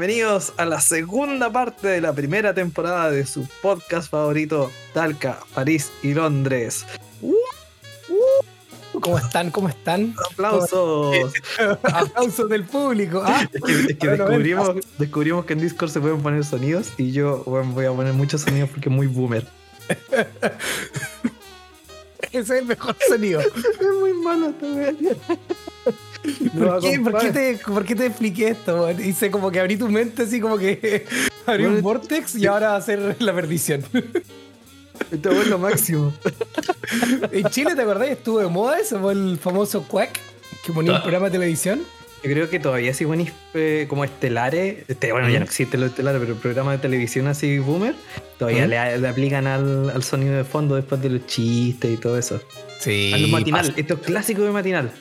Bienvenidos a la segunda parte de la primera temporada de su podcast favorito, Talca, París y Londres. Uh, uh. ¿Cómo están? ¿Cómo están? Aplausos. Aplausos del público. ¿ah? Es que, es que descubrimos, descubrimos, que en Discord se pueden poner sonidos y yo bueno, voy a poner muchos sonidos porque es muy boomer. Ese es el mejor sonido. es muy malo también. ¿Por, qué, ¿por, qué te, ¿Por qué te expliqué esto? Hice como que abrí tu mente así como que abrí un vortex y ahora va a ser la perdición. Esto es lo máximo. en Chile, ¿te acordás? Estuvo de moda eso, fue el famoso Quack que ponía un programa de televisión. Yo creo que todavía sí buenos eh, como estelares, este, bueno, ya no existe lo estelar, pero el programa de televisión así boomer, todavía le, le, aplican al, al, sonido de fondo después de los chistes y todo eso. Sí. A los matinal, esto es clásico de matinal.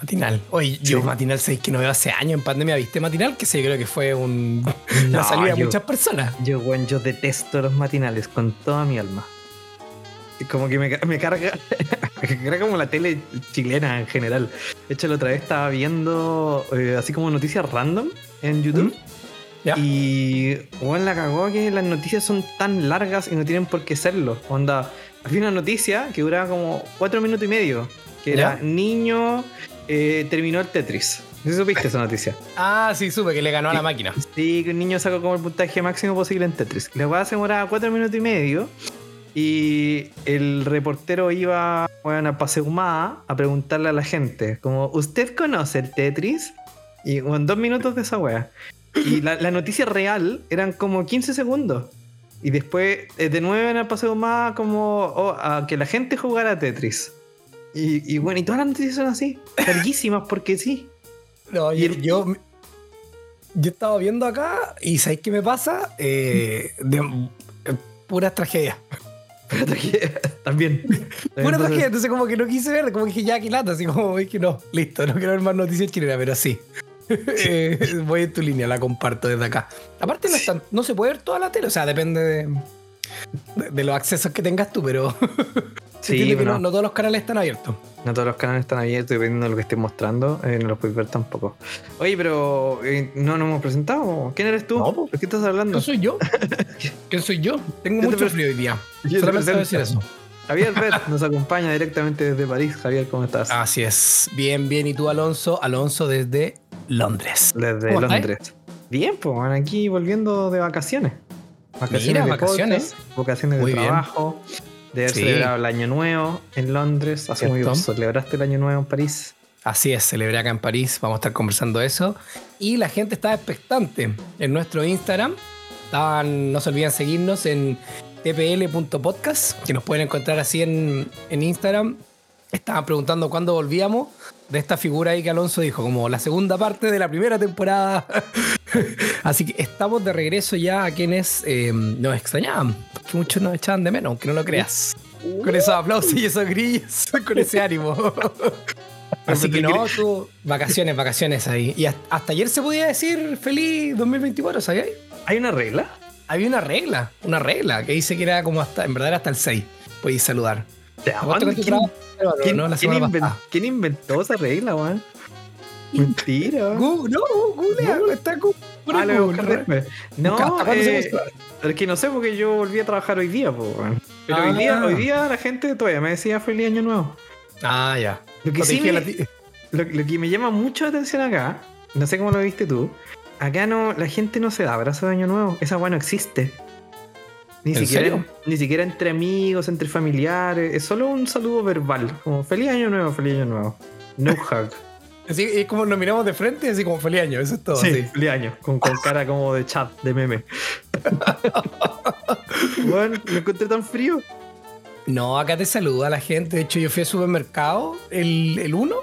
Matinal. Oye, yo Matinal 6 que no veo hace años en pandemia, ¿viste Matinal? Que sé, yo creo que fue un, una salida de muchas personas. Yo, bueno, yo detesto los matinales con toda mi alma. Como que me, me carga, me carga como la tele chilena en general. De hecho, la otra vez estaba viendo eh, así como noticias random en YouTube. ¿Ya? Y bueno, la cagó que las noticias son tan largas y no tienen por qué serlo. Onda, había una noticia que duraba como cuatro minutos y medio. Que era niño eh, terminó el Tetris. ¿Sí supiste esa noticia? Ah, sí, supe que le ganó a la máquina. Sí, que un niño sacó como el puntaje máximo posible en Tetris. La weá se demoraba 4 minutos y medio. Y el reportero iba bueno, a Paseo Humada a preguntarle a la gente, como, ¿usted conoce el Tetris? Y en dos minutos de esa weá. Y la, la, noticia real eran como 15 segundos. Y después, eh, de nuevo en el Paseo Humada, como oh, a que la gente jugara Tetris. Y, y, bueno, y todas las noticias son así, larguísimas, porque sí. No, y el, yo, yo estaba viendo acá y ¿sabéis qué me pasa? Eh, de, eh, puras tragedias. Pura tragedia, también. Pura tragedia, entonces como que no quise ver, como que dije ya, que lata, así como es que no, listo, no quiero ver más noticias chilenas, pero sí. eh, voy en tu línea, la comparto desde acá. Aparte no, están, no se puede ver toda la tele, o sea, depende de, de, de los accesos que tengas tú, pero Sí, pero no, no, todos los canales están abiertos. No todos los canales están abiertos, dependiendo de lo que estés mostrando, eh, no los puedes ver tampoco. Oye, pero eh, no nos hemos presentado. ¿Quién eres tú? No, ¿De qué estás hablando? ¿Quién soy yo? ¿Quién soy yo? Tengo Yo mucho te frío hoy día. Yo Solamente decir eso. Javier Bet nos acompaña directamente desde París. Javier, ¿cómo estás? Así es. Bien, bien. ¿Y tú, Alonso? Alonso desde Londres. Desde ¿Cómo Londres. estás? Bien, pues bueno, aquí volviendo de vacaciones. Vacaciones Mira, de vacaciones. podcast, vacaciones Muy de bien. De haber Sí. celebrado el año nuevo en Londres. Hace muy ¿Cierto? ¿Celebraste el año nuevo en París? Así es, celebré acá en París. Vamos a estar conversando eso. Y la gente estaba expectante en nuestro Instagram. Estaban, no se olviden seguirnos en tpl.podcast, que nos pueden encontrar así en, en Instagram. Estaban preguntando cuándo volvíamos de esta figura ahí que Alonso dijo, como la segunda parte de la primera temporada. Así que estamos de regreso ya a quienes eh, nos extrañaban, porque muchos nos echaban de menos, aunque no lo creas. Con esos aplausos y esos grillos, con ese ánimo. Así que no, tú, vacaciones, vacaciones ahí. Y hasta, ayer se podía decir feliz 2024, ¿sabías? ¿Hay una regla? Había una regla, una regla que dice que era como hasta, en verdad era hasta el 6. Podías saludar. ¿Te Aguanta con tu ¿Quién, inventó esa regla, weón? Mentira. Google, no, Google, está Google. Ah, lo voy a Google, No, eh, es que no sé porque yo volví a trabajar hoy día, po. Pero Ah. hoy, día, hoy día la gente todavía me decía feliz año nuevo. Ah, ya. Lo que, sí dije me- la ti- lo, lo que me llama mucho la atención acá, no sé cómo lo viste tú, acá no, la gente no se da abrazo de año nuevo. Esa weá no existe. Ni ¿En siquiera, serio? ni siquiera entre amigos, entre familiares. Es solo un saludo verbal. Como feliz año nuevo, feliz año nuevo. No hug. Así es como nos miramos de frente, así como feliz año, eso es todo. Sí, así. feliz año. Con, con cara como de chat, de meme. bueno, lo encontré tan frío. No, acá te saluda la gente. De hecho, yo fui al supermercado el, el 1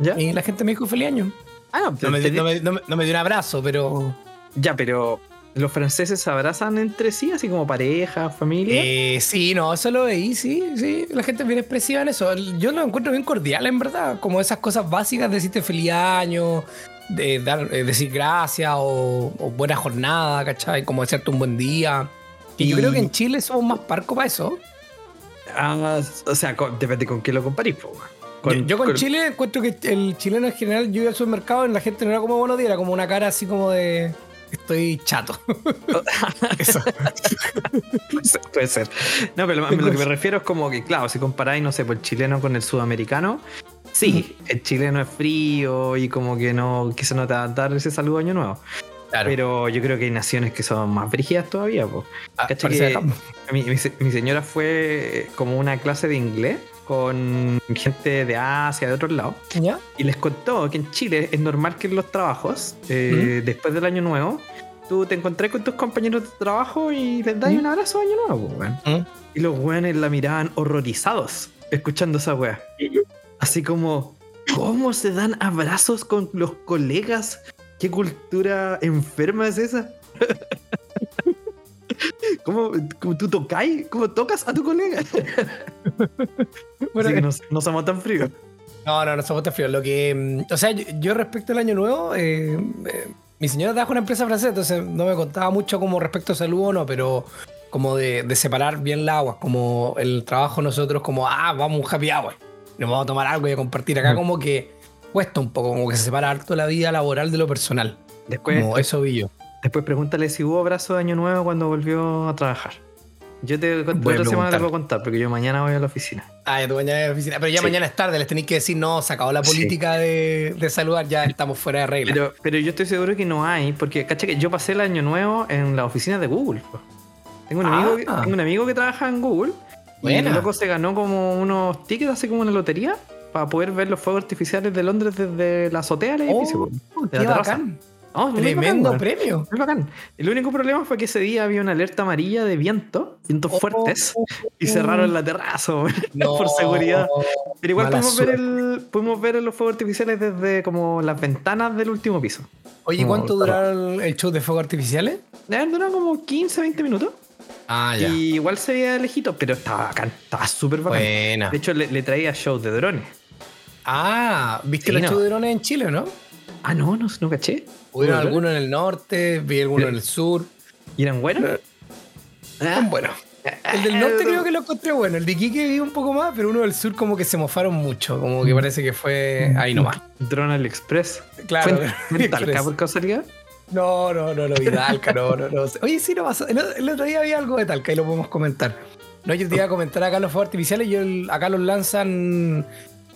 ¿Ya? y la gente me dijo feliz año. Ah, no, No me, te- no me- no me- no me dio un abrazo, pero. Ya, pero los franceses se abrazan entre sí, así como pareja, familia. Eh, sí, no, eso lo veí, sí, sí. La gente es bien expresiva en eso. Yo lo encuentro bien cordial, en verdad. Como esas cosas básicas, decirte feliz año, de dar, eh, decir gracias o, o buena jornada, ¿cachai? Como desearte un buen día. Y yo creo que en Chile somos más parcos para eso. Ah, o sea, con- depende con qué lo comparís, po, weón. yo, con, Chile encuentro que el chileno en general, yo iba al supermercado y la gente no era como buenos días, era como una cara así como de estoy chato. Eso. Puede ser. No, pero lo que me refiero es como que, claro, si comparáis, no sé, por el chileno con el sudamericano, sí, el chileno es frío y como que no quise no dar ese saludo año nuevo. Pero yo creo que hay naciones que son más brígidas todavía. Ah, mi, señora fue como una clase de inglés con gente de Asia, de otros lados. Y les contó que en Chile es normal que en los trabajos, eh, después del año nuevo, tú te encontrás con tus compañeros de trabajo y les das un abrazo de año nuevo, Y los weones la miraban horrorizados escuchando esa wea. Así como, ¿cómo se dan abrazos con los colegas ¿Qué cultura enferma es esa? ¿Cómo, tú tocáis? ¿Cómo tocas a tu colega? bueno, no, no, somos tan fríos. No, no, no somos tan fríos. Lo que. Mm, o sea, yo, respecto al año nuevo, eh, eh, mi señora trabaja en una empresa francesa, entonces no me contaba mucho como respecto a salud o no, pero como de, de, separar bien la agua, como el trabajo nosotros, como, ah, vamos un happy hour, nos vamos a tomar algo y a compartir. Acá, como que cuesta un poco, como que se separa harto la vida laboral de lo personal. Después, como eso vi yo. Después pregúntale si hubo abrazo de Año Nuevo cuando volvió a trabajar. Yo te otra semana te puedo contar, porque yo mañana voy a la oficina. Ah, ya tú mañana a la oficina. Pero ya mañana es tarde, les tenéis que decir, no, se acabó la política de, saludar, ya estamos fuera de regla. Pero, pero, yo estoy seguro que no hay, porque caché que yo pasé el año nuevo en la oficina de Google. Tengo un, amigo, que, ah. tengo un amigo que trabaja en Google. Y el loco se ganó como unos tickets, así como una lotería para poder ver los fuegos artificiales de Londres desde la azotea del edificio. Oh, de la bacán. Tremendo premio. Muy bacán. El único problema fue que ese día había una alerta amarilla de viento, vientos oh. fuertes, y cerraron la terraza por seguridad. Pero igual pudimos ver, el, pudimos ver, los fuegos artificiales desde como las ventanas del último piso. Oye, ¿cuánto duraron el show de fuegos artificiales? Duraron como 15, 20 minutos. Ah, ya. Y igual se veía lejito, pero estaba bacán, estaba súper bacán. Buena. De hecho, le, traía shows de drones. Ah, ¿viste los shows de drones en Chile, no? Ah, no, no, no caché. Hubieron algunos en el norte, vi algunos en el sur. ¿Y eran buenos? Ah. Bueno. El del norte creo que lo encontré bueno. El de Iquique vi un poco más, pero uno del sur como que se mofaron mucho. Como que mm. parece que fue ahí nomás. Drone Express. Claro. ¿Fue en Talca por casualidad? No, no, no, no vi Talca, no, no, no. Oye, sí, no pasó. El, otro día había algo de Talca y lo podemos comentar. No, yo te iba a comentar acá los fuegos artificiales. Yo acá los lanzan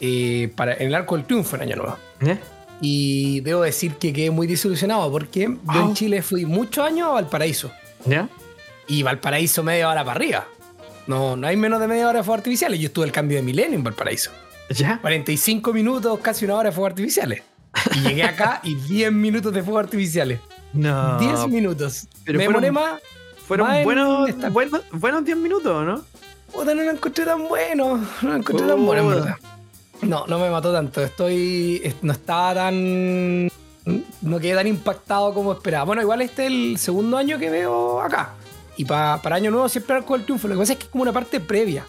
eh, para, en el Arco del Triunfo en Año Nuevo. ¿Eh? Y debo decir que quedé muy desilusionado porque yo en. Chile fui muchos años a Valparaíso. ¿Ya? Y Valparaíso media hora para arriba. No, no hay menos de media hora de fuegos artificiales. Yo estuve el cambio de milenio en Valparaíso. ¿Ya? 45 minutos, casi una hora de fuegos artificiales. Y llegué acá y 10 minutos de fuegos artificiales. No. 10 minutos. Pero Me fueron, más. Fueron buenos, buenos, 10 minutos, ¿no? Puta, no lo encontré tan bueno. No lo encontré tan bueno, en verdad. No, no me mató tanto. Estoy. No estaba tan. No quedé tan impactado como esperaba. Bueno, igual este es el segundo año que veo acá. Y para Año Nuevo siempre arco el triunfo. Lo que pasa es que es como una parte previa.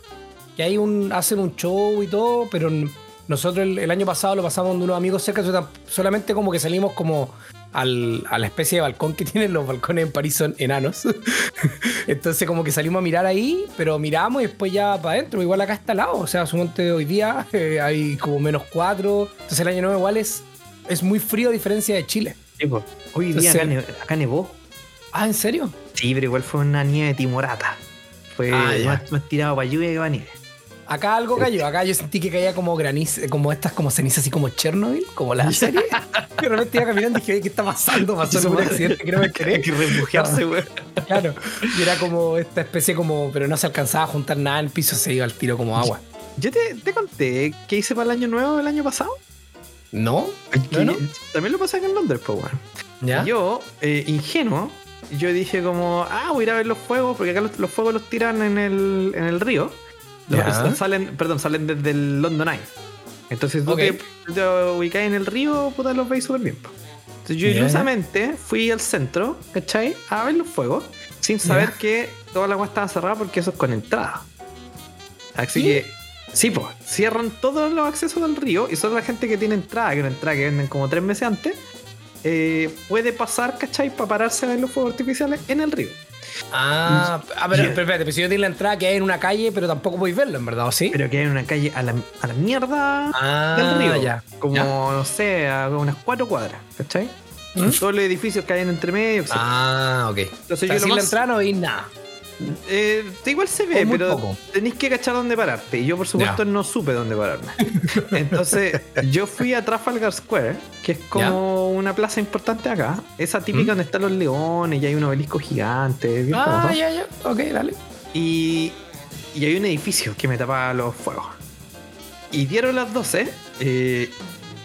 Que hay un. hacen un show y todo, pero nosotros el, año pasado lo pasamos con unos amigos cerca. Solamente como que salimos como al, a la especie de balcón que tienen los balcones en París son enanos. Entonces como que salimos a mirar ahí, pero miramos y después ya para adentro. Igual acá está al lado. O sea, suponte hoy día eh, hay como menos cuatro. Entonces el año nuevo igual es, es muy frío a diferencia de Chile. hoy día acá, nevó. Ah, ¿en serio? Sí, pero igual fue una nieve timorata. Fue ah, más, tirado para lluvia que para nieve. Acá algo cayó, acá yo sentí que caía como graniz, como estas como cenizas así como Chernobyl, como la serie. y de repente iba caminando y dije, ¿qué está pasando? Pasó un accidente que no me quería. Hay que refugiarse, güey. Claro. Y era como esta especie como, pero no se alcanzaba a juntar nada en el piso, se iba al tiro como agua. Yo te, te conté qué hice para el año nuevo del año pasado. No. También lo pasé acá en Londres, pues, bueno. ¿Ya? Yo, eh, ingenuo, yo dije como, ah, voy a ir a ver los fuegos, porque acá los, los fuegos los tiran en el, en el río salen, perdón, salen desde el London Eye. Entonces tú te, ubicas en el río, puta, los veis súper bien. Entonces yo ilusamente fui al centro, ¿cachai? A ver los fuegos, sin saber que toda la agua estaba cerrada porque eso es con entrada. Así que, sí, pues, cierran todos los accesos del río y solo la gente que tiene entrada, que una entrada que venden como tres meses antes, eh, puede pasar, ¿cachai? Para pararse a ver los fuegos artificiales en el río. Ah, a ver, espérate, pero si yo tengo la entrada que hay en una calle, pero tampoco podéis verlo, en verdad, ¿o sí? Pero que hay en una calle a la, a la mierda Ah, del río. ya. Como, Ya. no sé, a unas cuatro cuadras, ¿cachai? ¿Mm? Todos los edificios que hay en entre medio, etc. Ah, ok. Entonces O sea, yo lo la entrada no veis nada. Eh, igual se ve, pero tenéis que cachar dónde pararte. Y yo, por supuesto, no supe dónde pararme. Entonces, yo fui a Trafalgar Square, que es como una plaza importante acá. Esa típica ¿Mm? donde están los leones y hay un obelisco gigante. Ah, ya, ya. Ok, dale. Y, y hay un edificio que me tapaba los fuegos. Y dieron las 12. eh,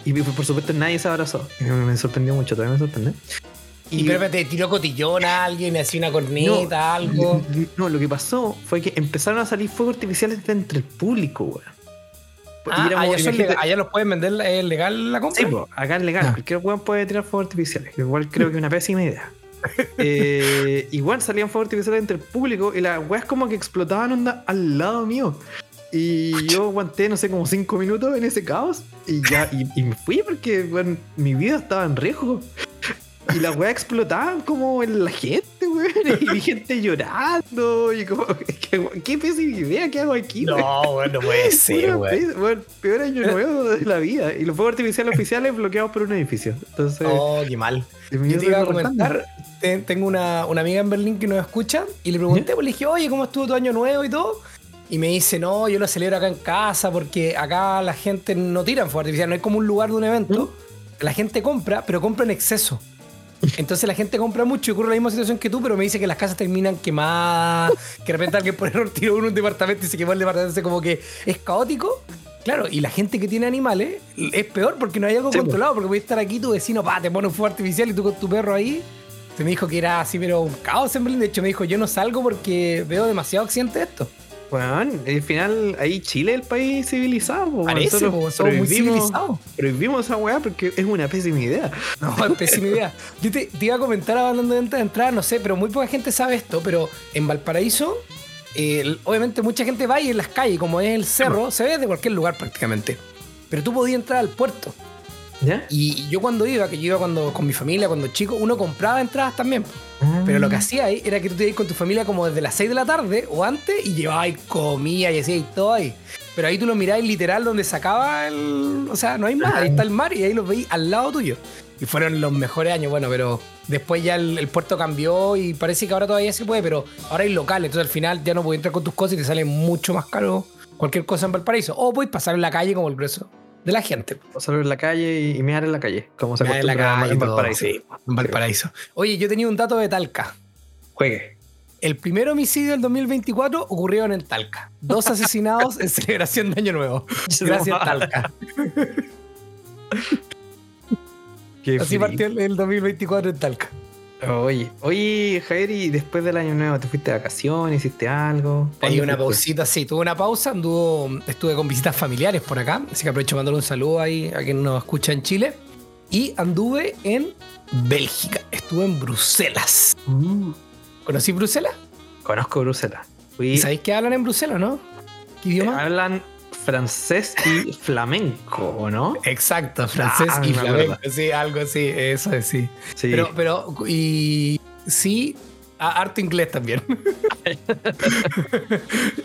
y por supuesto nadie se abrazó. Me, me sorprendió mucho, todavía me sorprende. Y, pero espérate, tiró cotillón a alguien, hacía una corneta, algo. No, lo que pasó fue que empezaron a salir fuegos artificiales de entre el público, weón. Ah, Y allá, y gente- allá los pueden vender, es legal la compra. Sí, po, acá es legal. Ah. Cualquier weón puede tirar fuegos artificiales. Igual creo que es una pésima idea. Eh, igual salían fuegos artificiales entre el público y las weas como que explotaban onda al lado mío. Y yo aguanté, no sé, como cinco minutos en ese caos. Y ya, y, y me fui porque weón, mi vida estaba en riesgo. Y las weas explotaban como en la gente, weón. Y gente llorando. Y como, ¿qué, qué pésima idea que hago aquí, weón? No, bueno, no puede ser, bueno, peor año nuevo de la vida. Y los fuegos artificiales oficiales bloqueados por un edificio. Entonces, Oh, qué mal. Yo te iba a comentar, te- tengo una, una amiga en Berlín que nos escucha y le pregunté, pues le dije, oye, ¿cómo estuvo tu año nuevo y todo? Y me dice, no, yo lo celebro acá en casa porque acá la gente no tira en fuego artificial, no es como un lugar de un evento. La gente compra, pero compra en exceso. Entonces la gente compra mucho y ocurre la misma situación que tú, pero me dice que las casas terminan quemadas, que de repente alguien por error tiró uno en un departamento y se quemó el departamento, entonces como que es caótico. Claro, y la gente que tiene animales es peor porque no hay algo Sí, controlado, porque puede estar aquí tu vecino, pa, te pone un fuego artificial y tú con tu perro ahí. Se me dijo que era así, pero un caos en Berlín. De hecho, me dijo, yo no salgo porque veo demasiado accidente de esto. Bueno, al final ahí Chile es el país civilizado. Parece, nosotros somos muy prohibimos- civilizados. Prohibimos esa weá porque es una pésima idea. No, es pésima idea. Yo te, te iba a comentar hablando de entrada, no sé, pero muy poca gente sabe esto, pero en Valparaíso, eh, obviamente mucha gente va y en las calles, como es el cerro, se ve de cualquier lugar prácticamente. Pero tú podías entrar al puerto. ¿Ya? Y yo cuando iba, que yo iba cuando, con mi familia, cuando chico, uno compraba entradas también. Pero lo que hacía ahí era que tú te ibas con tu familia como desde las 6 de la tarde o antes y llevabas comida y hacías todo ahí. Pero ahí tú lo mirabas literal donde sacaba el. O sea, no hay más, ahí está el mar y ahí los veis al lado tuyo. Y fueron los mejores años, bueno, pero después ya el, el puerto cambió y parece que ahora todavía se puede, pero ahora hay locales, entonces al final ya no puedes entrar con tus cosas y te sale mucho más caro cualquier cosa en Valparaíso. O puedes pasar en la calle como el grueso de la gente. Salir en la calle y, y mear en la calle. Como se en la calle en Valparaíso. sí, en Valparaíso. Oye, yo tenía un dato de Talca. Juegue. El primer homicidio del 2024 ocurrió en Talca. Dos asesinados en celebración de Año Nuevo. Gracias, Talca. Así partió el, el 2024 en Talca. Oye, oye, Javier, y después del año nuevo, ¿te fuiste de vacaciones? ¿Hiciste algo? Hay ¿Dónde una fuiste? pausita, sí, tuve una pausa, anduvo, estuve con visitas familiares por acá, así que aprovecho mandarle un saludo ahí a quien nos escucha en Chile. Y anduve en Bélgica, estuve en Bruselas. Mm. ¿Conocí Bruselas? Conozco Bruselas. Fui, ¿Y sabéis qué hablan en Bruselas, no? ¿Qué idioma? hablan francés y flamenco, ¿o no? Exacto, francés Ah, y me acuerdo. flamenco, sí, algo así, eso es, sí. Sí. Pero, pero, y sí, a- harto inglés también.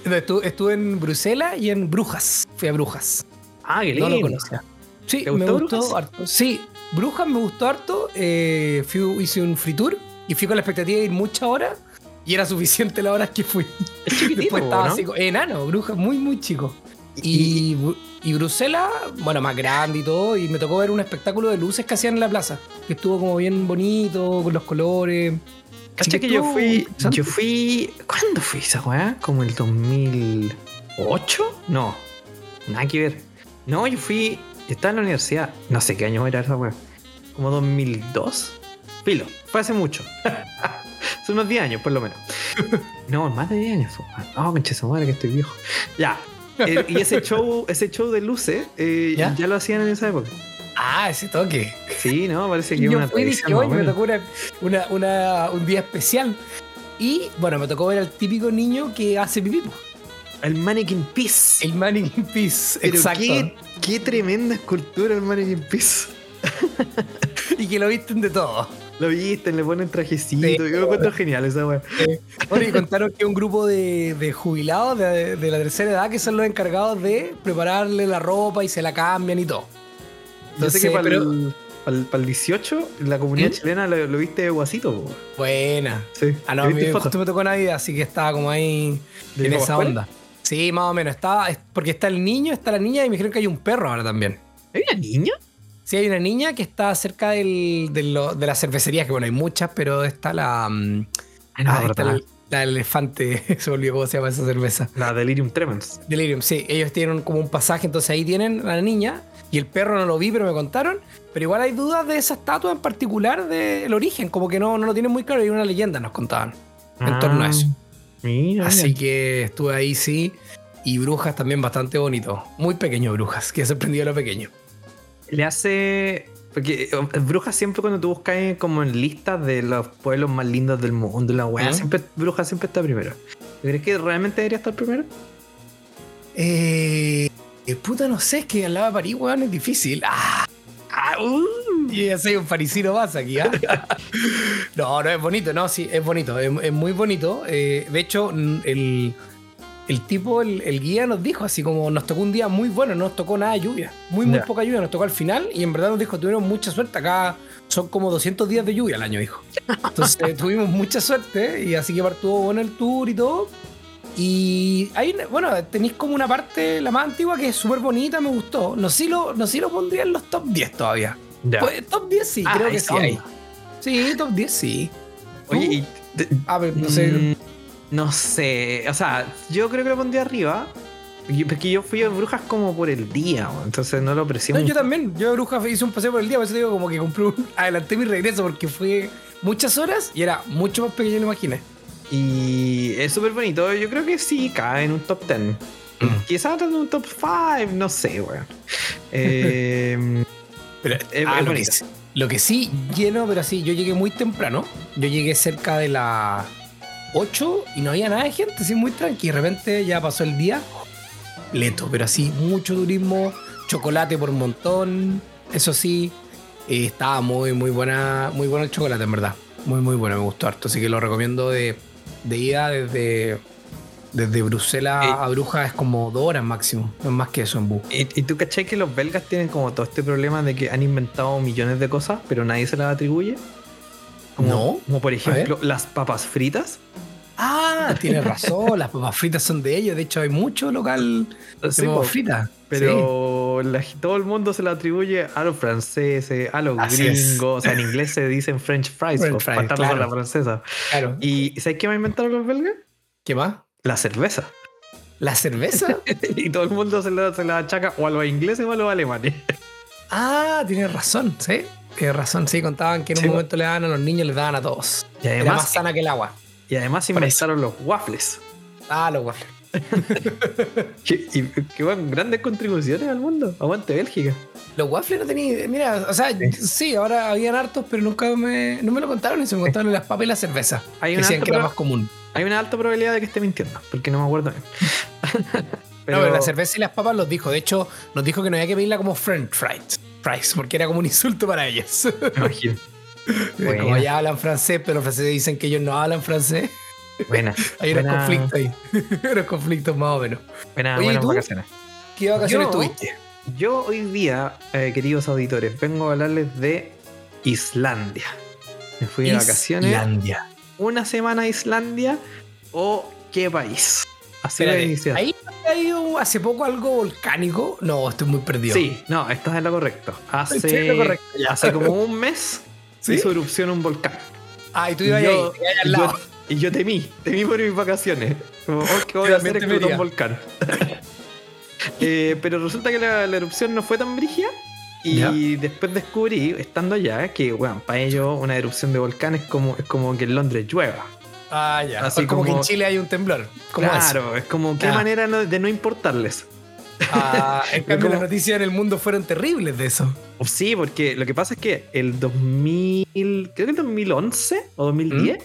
No, estuve, estuve en Bruselas y en Brujas. Fui a Brujas. ah, qué No lindo. lo conocía. Sí, ¿Te me gustó Brujas? harto. Sí, Brujas me gustó harto. eh, fui- hice un free tour y fui con la expectativa de ir muchas horas y era suficiente las horas que fui. Es Después estaba ¿no? así, enano, Brujas, muy, muy chico. Y, y Bruselas, bueno, más grande y todo, y me tocó ver un espectáculo de luces que hacían en la plaza, que estuvo como bien bonito, con los colores. Cacha que yo fui, yo fui, ¿cuándo fui esa weá? ¿Como el 2008? No, nada que ver. No, yo fui, estaba en la universidad, no sé qué año era esa weá, como 2002. Filo, fue hace mucho. hace unos 10 años por lo menos. No, más de 10 años. No, concha su madre que estoy viejo. Ya. Eh, y ese show, ese show de luces, eh, ¿Ya? ¿Ya? lo hacían en esa época. Ah, ese toque. Sí, ¿no? Parece que yo una fui me tocó una, una- una- un día especial. Y bueno, me tocó ver al típico niño que hace pipí. El Mannequin Peace. El Mannequin Peace. Pero Exacto. Qué, qué tremenda escultura el Mannequin Peace. Y que lo visten de todo. Lo visten, le ponen trajecito. Sí. Yo lo encuentro genial esa weá. Eh, bueno, y contaron que un grupo de, de jubilados de, de la tercera edad que son los encargados de prepararle la ropa y se la cambian y todo. Yo sé que Entonces, para pero- el, para el- para el 18, la comunidad ¿Mm? chilena lo, lo viste de guasito. po. Buena. Sí. Ah, no, a mí me tocó Navidad, así que estaba como ahí ¿De en esa onda. Sí, más o menos. Estaba, es- porque está el niño, está la niña y me dijeron que hay un perro ahora también. ¿Hay una niña? Sí, hay una niña que está cerca del, de, lo- de las cervecerías, que bueno, hay muchas, pero está la. mm, no ah, está la, la elefante, se olvidó cómo se llama esa cerveza. La Delirium Tremens. Delirium, sí, ellos tienen como un pasaje, entonces ahí tienen a la niña y el perro no lo vi, pero me contaron. Pero igual hay dudas de esa estatua en particular del origen, como que no, no lo tienen muy claro, hay una leyenda, nos contaban en torno a eso. Ah, Mira, Así mira. que estuve ahí, sí. Y Brujas también bastante bonito. Muy pequeño Brujas, que sorprendido lo pequeño. Le hace. Porque eh, Brujas siempre cuando tú buscas como en listas de los pueblos más lindos del mundo, la weá, siempre, Brujas siempre está primero. ¿Crees que realmente debería estar primero? Eh, puta, no sé, es que al lado de París, weón, es difícil. Ah, Ah, uh. y ya soy un parisino más aquí, ¿ah? no, no, es bonito, no, sí, es bonito, es, es muy bonito. Eh, de hecho, el, el tipo, el, el guía nos dijo así como nos tocó un día muy bueno, no nos tocó nada de lluvia, muy, muy poca lluvia, nos tocó al final y en verdad nos dijo, tuvieron mucha suerte, acá son como 200 días de lluvia al año, dijo. Entonces tuvimos mucha suerte y así que estuvo bueno el tour y todo. Y hay, bueno, tenéis como una parte, la más antigua, que es súper bonita, me gustó. No sé, si lo, no sé si lo pondría en los top 10 todavía. Ya. Pues, top 10 sí, Ah, creo que sí hay. Sí, top 10 sí. Oye, y. de- A ver, no sé. mm, no sé. O sea, yo creo que lo pondría arriba. Porque yo fui a Brujas como por el día, weón, entonces no lo aprecié No, mucho. yo también. Yo de bruja hice un paseo por el día, por eso te digo como que compré un, adelanté mi regreso porque fue muchas horas y era mucho más pequeño de lo imaginé. Y es súper bonito. Yo creo que sí cae en un top 10. Mm. Quizás en un top 5, no sé, weón. Eh, Pero Es- ah, es lo, que, lo que sí, lleno, pero sí, yo llegué muy temprano. Yo llegué cerca de las 8 y no había nada de gente, así muy tranqui. De repente ya pasó el día, leto, pero así, mucho turismo, chocolate por un montón. Eso sí, eh, estaba muy, muy buena, muy bueno el chocolate, en verdad. Muy, muy bueno, me gustó harto. Así que lo recomiendo de, de ida desde, desde Bruselas Eh. a Brujas, es como dos horas máximo. No es más que eso en bus. y, y tú cachai que los belgas tienen como todo este problema de que han inventado millones de cosas, pero nadie se las atribuye. Como, No. Como por ejemplo las papas fritas. Ah, tienes razón, las papas fritas son de ellos. De hecho, hay mucho local de Sí, papas fritas. pero la- todo el mundo se la atribuye a los franceses, a los Así es. gringos. O sea, en inglés se dicen French fries, French por fries, faltarle a claro. la francesa. Claro. ¿Y sabes qué me inventaron los belgas? ¿Qué más? La cerveza. ¿La cerveza? y todo el mundo se la, se la achaca o a los ingleses o a los alemanes. ah, tienes razón, sí. Tienes razón, sí. Contaban que en Sí, un po. momento le daban a los niños, les daban a todos. Y Era más además, sana que el agua. y además inventaron los waffles. Ah, los waffles. Que, y, que van grandes contribuciones al mundo. Aguante Bélgica. Los waffles no tenía. Mira, o sea, sí, ahora habían hartos, pero nunca me, no me lo contaron. Y se me contaron las papas y la cerveza. Hay una decían que era más común. Hay una alta probabilidad de que esté mintiendo, porque no me acuerdo bien. Pero, no, pero la cerveza y las papas los dijo. De hecho, nos dijo que no había que pedirla como French fries. Fries, porque era como un insulto para ellos. me imagino. Buena. Como ya hablan francés, pero los franceses dicen que ellos no hablan francés. Buena. Hay unos buena- conflictos ahí. unos conflictos más o menos. Buena, Oye, ¿y buenas tú? vacaciones. ¿Qué vacaciones Yo- tuviste? Yo hoy día, eh, queridos auditores, vengo a hablarles de Islandia. Me fui de vacaciones. Islandia. Una semana a Islandia o qué país. Así Espérate. ¿Ahí ha ido hace poco algo volcánico? No, estoy muy perdido. Sí, no, estás en lo correcto. Hace, lo correcto, como un mes ¿Sí? hizo erupción un volcán. Ah, y tú ibas ahí, yo- al lado. yo- Y yo temí, temí por mis vacaciones. Como, oh, ¿qué voy a hacer? Un volcán. Eh, pero resulta que la, la erupción no fue tan brígida. Y después descubrí, estando allá, que, bueno, para ellos una erupción de volcán es como, es como que en Londres llueva. Ah, ya. Así Es como, que en Chile hay un temblor. Claro, es como qué Ah. manera no- de no importarles. Ah, en cambio, como- las noticias en el mundo fueron terribles de eso. Oh, Sí, porque lo que pasa es que el 2000, creo que el 2011 o 2010,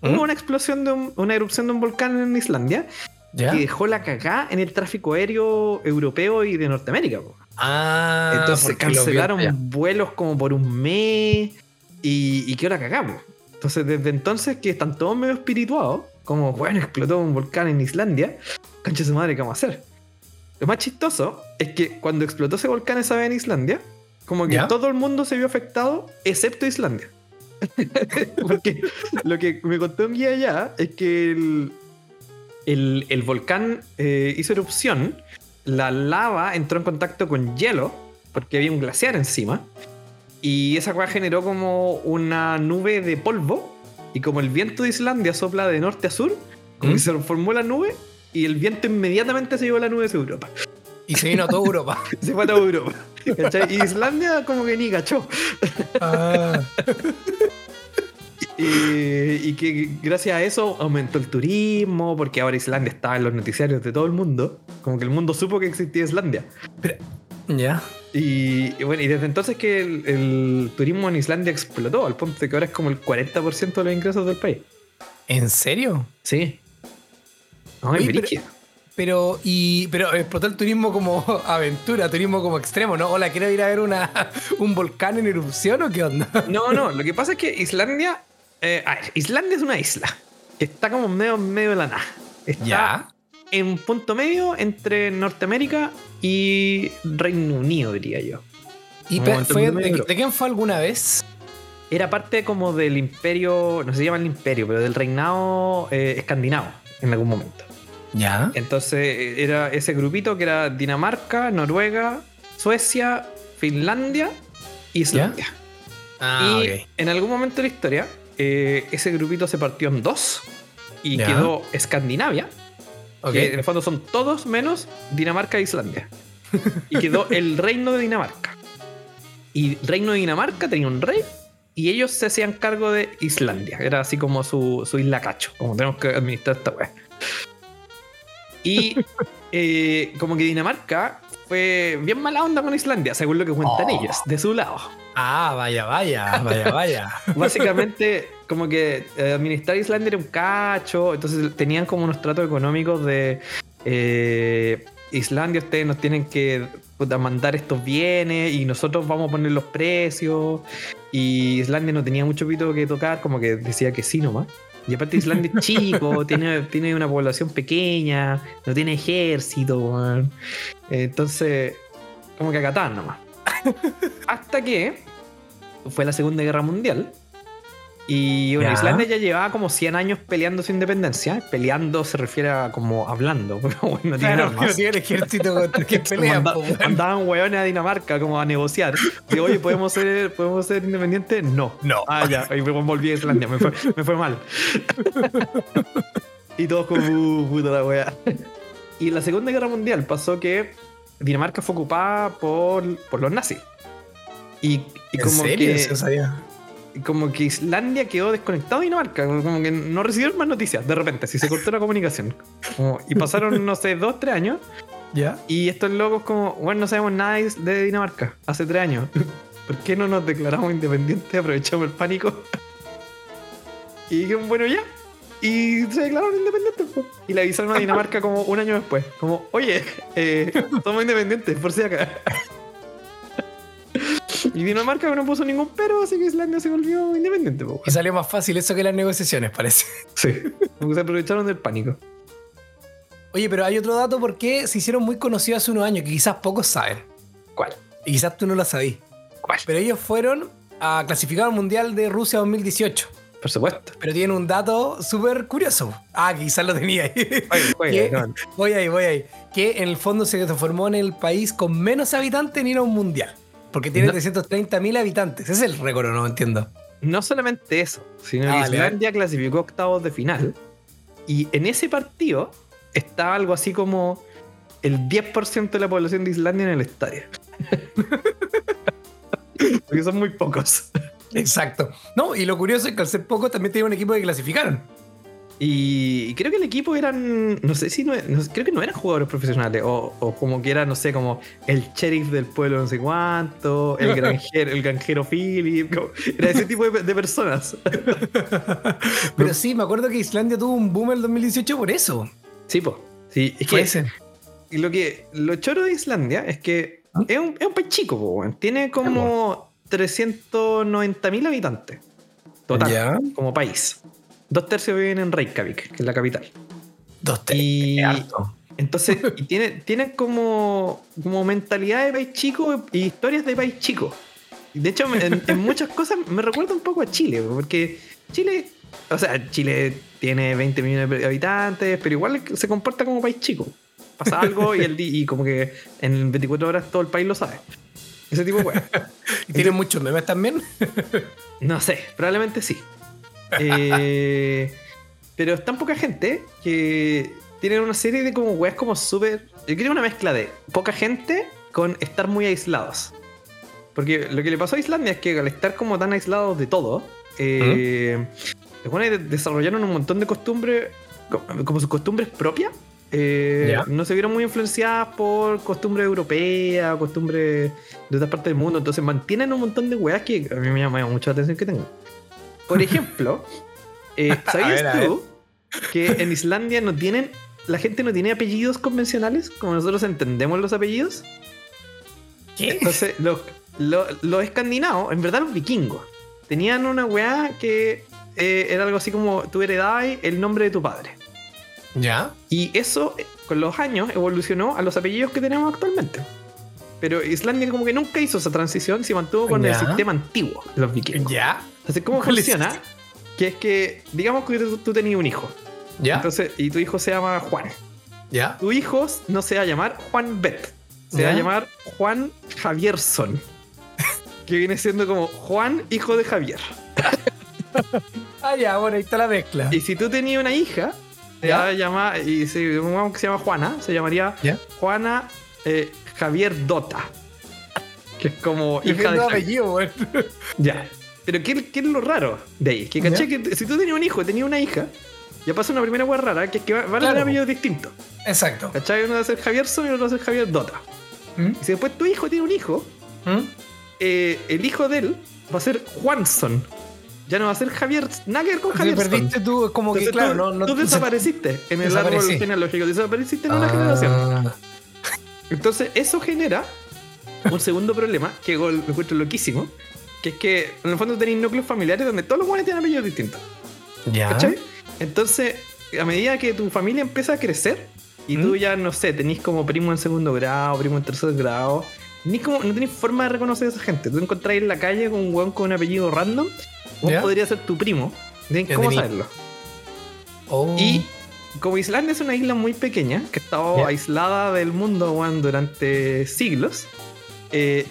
¿Mm? hubo una explosión de un- una erupción de un volcán en Islandia ¿Ya? que dejó la cagá en el tráfico aéreo europeo y de Norteamérica. po. Ah, Entonces cancelaron vuelos como por un mes y, y que ahora cagamos. Entonces, desde entonces que están todos medio espirituados, como, bueno, explotó un volcán en Islandia, cancha su madre, ¿qué vamos a hacer? Lo más chistoso es que cuando explotó ese volcán esa vez en Islandia, como que ¿Ya? todo el mundo se vio afectado, excepto Islandia. Porque lo que me contó un guía allá es que el, el- el volcán eh, hizo erupción, la lava entró en contacto con hielo, porque había un glaciar encima, y esa cosa generó como una nube de polvo, y como el viento de Islandia sopla de norte a sur, como ¿Mm? que se formó la nube, y el viento inmediatamente se llevó la nube hacia Europa. Y se vino a toda Europa. Se fue a toda Europa. ¿cachai? Y Islandia como que ni cachó. Ah. Y, y que gracias a eso aumentó el turismo, porque ahora Islandia estaba en los noticiarios de todo el mundo. Como que el mundo supo que existía Islandia. Ya. Y, y bueno, y desde entonces que el, el turismo en Islandia explotó, al punto de que ahora es como el 40% de los ingresos del país. ¿En serio? Sí. No, Oye, pero-. Pero, y, pero explotó el turismo como aventura, turismo como extremo, ¿no? Hola, quiero ir a ver una, un volcán en erupción o qué onda? No, no, lo que pasa es que Islandia. eh, a ver, Islandia es una isla que está como medio, medio de la nada. Está Ya. En un punto medio entre Norteamérica y Reino Unido, diría yo. ¿Y fue, de, de quién fue alguna vez? Era parte como del imperio, no se llama el imperio, pero del reinado eh, escandinavo en algún momento. Ya. Entonces eh, era ese grupito que era Dinamarca, Noruega, Suecia, Finlandia, Islandia. Ah, y en algún momento de la historia, eh, ese grupito se partió en dos y Ya. quedó Escandinavia, Ok. que en el fondo son todos menos Dinamarca e Islandia. y quedó el reino de Dinamarca. Y el reino de Dinamarca tenía un rey y ellos se hacían cargo de Islandia. Era así como su, su isla cacho, como tenemos que administrar esta wea. Y eh, como que Dinamarca fue bien mala onda con Islandia, según lo que cuentan Oh. ellos, de su lado. Ah, vaya, vaya, vaya, vaya. Básicamente, como que eh, administrar Islandia era un cacho, entonces tenían como unos tratos económicos de eh, Islandia, ustedes nos tienen que puta, mandar estos bienes y nosotros vamos a poner los precios. Y Islandia no tenía mucho pito que tocar, como que decía que sí nomás. Y aparte Islandia es chico, tiene, tiene una población pequeña, no tiene ejército, weón. Entonces, como que acataban nomás. Hasta que fue la Segunda Guerra Mundial. Y bueno. Islandia ya llevaba como 100 años peleando su independencia. Peleando se refiere a como hablando, pero bueno, no tiene Claro, armas. no tiene el ejército que pelean, Manda- mandaban hueones a Dinamarca como a negociar. Que, oye, ¿podemos ser, ¿podemos ser independientes? No. No. Ah, ya. Y me volví a Islandia. Me fue, me fue mal. y todos como, "Uh, puta la wea. Y en la Segunda Guerra Mundial pasó que Dinamarca fue ocupada por, por los nazis. Y, y ¿En como serio? que Eso sabía. Como que Islandia quedó desconectado de Dinamarca, como que no recibieron más noticias de repente, si se cortó la comunicación. Como- y pasaron, no sé, dos, tres años, ¿Ya? y estos locos como, bueno, no sabemos nada de Dinamarca, hace tres años. ¿Por qué no nos declaramos independientes? Aprovechamos el pánico. y dijeron, bueno, ya. Y se declararon independientes. po. Y le avisaron a Dinamarca como un año después. Como, oye, eh, somos independientes, por si acá. y Dinamarca no puso ningún pero, así que Islandia se volvió independiente. po. Y salió más fácil eso que las negociaciones, parece. Sí. Porque se aprovecharon del pánico. Oye, pero hay otro dato porque se hicieron muy conocidos hace unos años que quizás pocos saben. ¿Cuál? Y quizás tú no lo sabís. ¿Cuál? Pero ellos fueron a clasificar al Mundial de Rusia 2018. Por supuesto. Pero tienen un dato súper curioso. Ah, quizás lo tenía ahí. Oye, oye, ¿Qué? no. Voy ahí, voy ahí. Que en el fondo se formó en el país con menos habitantes en ir a un mundial. Porque tiene No. 330 mil habitantes. Ese es el récord, ¿o no entiendo. No solamente eso, sino Ah, que vale, Islandia clasificó octavos de final. Y en ese partido estaba algo así como el 10% de la población de Islandia en el estadio. Porque son muy pocos. Exacto. No, y lo curioso es que al ser poco también tenía un equipo que clasificaron. Y, creo que el equipo eran, no sé si no, no sé, creo que no eran jugadores profesionales, o, o como que era, no sé, como el sheriff del pueblo no sé cuánto, el granjero, el granjero Philip, como- era ese tipo de, de personas. Pero sí, me acuerdo que Islandia tuvo un boom en el 2018 por eso. Sí, pues. Sí, es Fue que ese. Y lo que lo choro de Islandia es que ¿Ah? es, un, es un país chico, po, tiene como 390.000 habitantes. Total, Ya. como país. Dos tercios viven en Reykjavik, que es la capital. Dos, tres. Y harto. entonces, y tienen, tienen como, como mentalidad de país chico y historias de país chico. De hecho, en, en muchas cosas me recuerda un poco a Chile, porque Chile, o sea, Chile tiene 20 millones de habitantes, pero igual se comporta como país chico. Pasa algo y, el, y como que en 24 horas todo el país lo sabe. Ese tipo de. ¿Y tienen muchos memes también? No sé, probablemente sí. Eh, pero es tan poca gente que tienen una serie de como weas como súper. Yo creo una mezcla de poca gente con estar muy aislados. Porque lo que le pasó a Islandia es que al estar como tan aislados de todo, eh, desarrollaron un montón de costumbres, co- como sus costumbres propias. eh, no se vieron muy influenciadas por costumbres europeas, costumbres de otras partes del mundo. Entonces mantienen un montón de weas que a mí me llama mucho la atención que tengo. Por ejemplo, eh, ¿sabías ver, tú que en Islandia no tienen, la gente no tiene apellidos convencionales como nosotros entendemos los apellidos? ¿Qué? Entonces, los, los, los escandinavos, en verdad los vikingos, tenían una weá que eh, era algo así como tú heredabas el nombre de tu padre. ¿Ya? Y eso, eh, con los años, evolucionó a los apellidos que tenemos actualmente. Pero Islandia como que nunca hizo esa transición, se mantuvo con el sistema antiguo de los vikingos. ¿Ya? Entonces, ¿cómo ¿Cuál es funciona? Que es que, digamos que tú, tú tenías un hijo. ¿Ya? Entonces, y tu hijo se llama Juan. ¿Ya? Tu hijo no se va a llamar Juan Bet. Se va a llamar Juan Javierson. Que viene siendo como Juan, hijo de Javier. Ah, ya, bueno, ahí está la mezcla. Y si tú tenías una hija, se va a llamar, y si supongamos que se llama Juana, se llamaría ¿Ya? Juana eh, Javier Dota. Que es como hija de Javier. apellido. Ya. Pero ¿qué, qué es lo raro de ahí? Que caché que si tú tenías un hijo y tenías una hija, ya pasa una primera hueá rara, que es que va- van a Claro. tener apellidos distintos. Exacto. ¿Cachai? Uno va a ser Javierson y otro va a ser Javier Dota. ¿Mm? Y si después tu hijo tiene un hijo, ¿Mm? eh, el hijo de él va a ser Juanson. Ya no va a ser Javier Nagger con Si Javier. perdiste tú, como que, claro, tú, no, no tú desapareciste en el árbol genealógico, desapareciste en una Ah, generación. Entonces, eso genera un segundo problema que lo encuentro loquísimo, que es que en el fondo tenéis núcleos familiares donde todos los buenos tienen apellidos distintos. Ya. ¿Cachai? Entonces, a medida que tu familia empieza a crecer y ¿Mm? tú ya, no sé, tenés como primo en segundo grado, primo en tercer grado, ni como, no tenés forma de reconocer a esa gente. Tú encontrás en la calle con un weón con un apellido random, ¿Ya? podría ser tu primo. ¿Tenés Ya ¿Cómo saberlo? Oh. Y como Islandia es una isla muy pequeña, que ha estado aislada del mundo durante siglos, eh,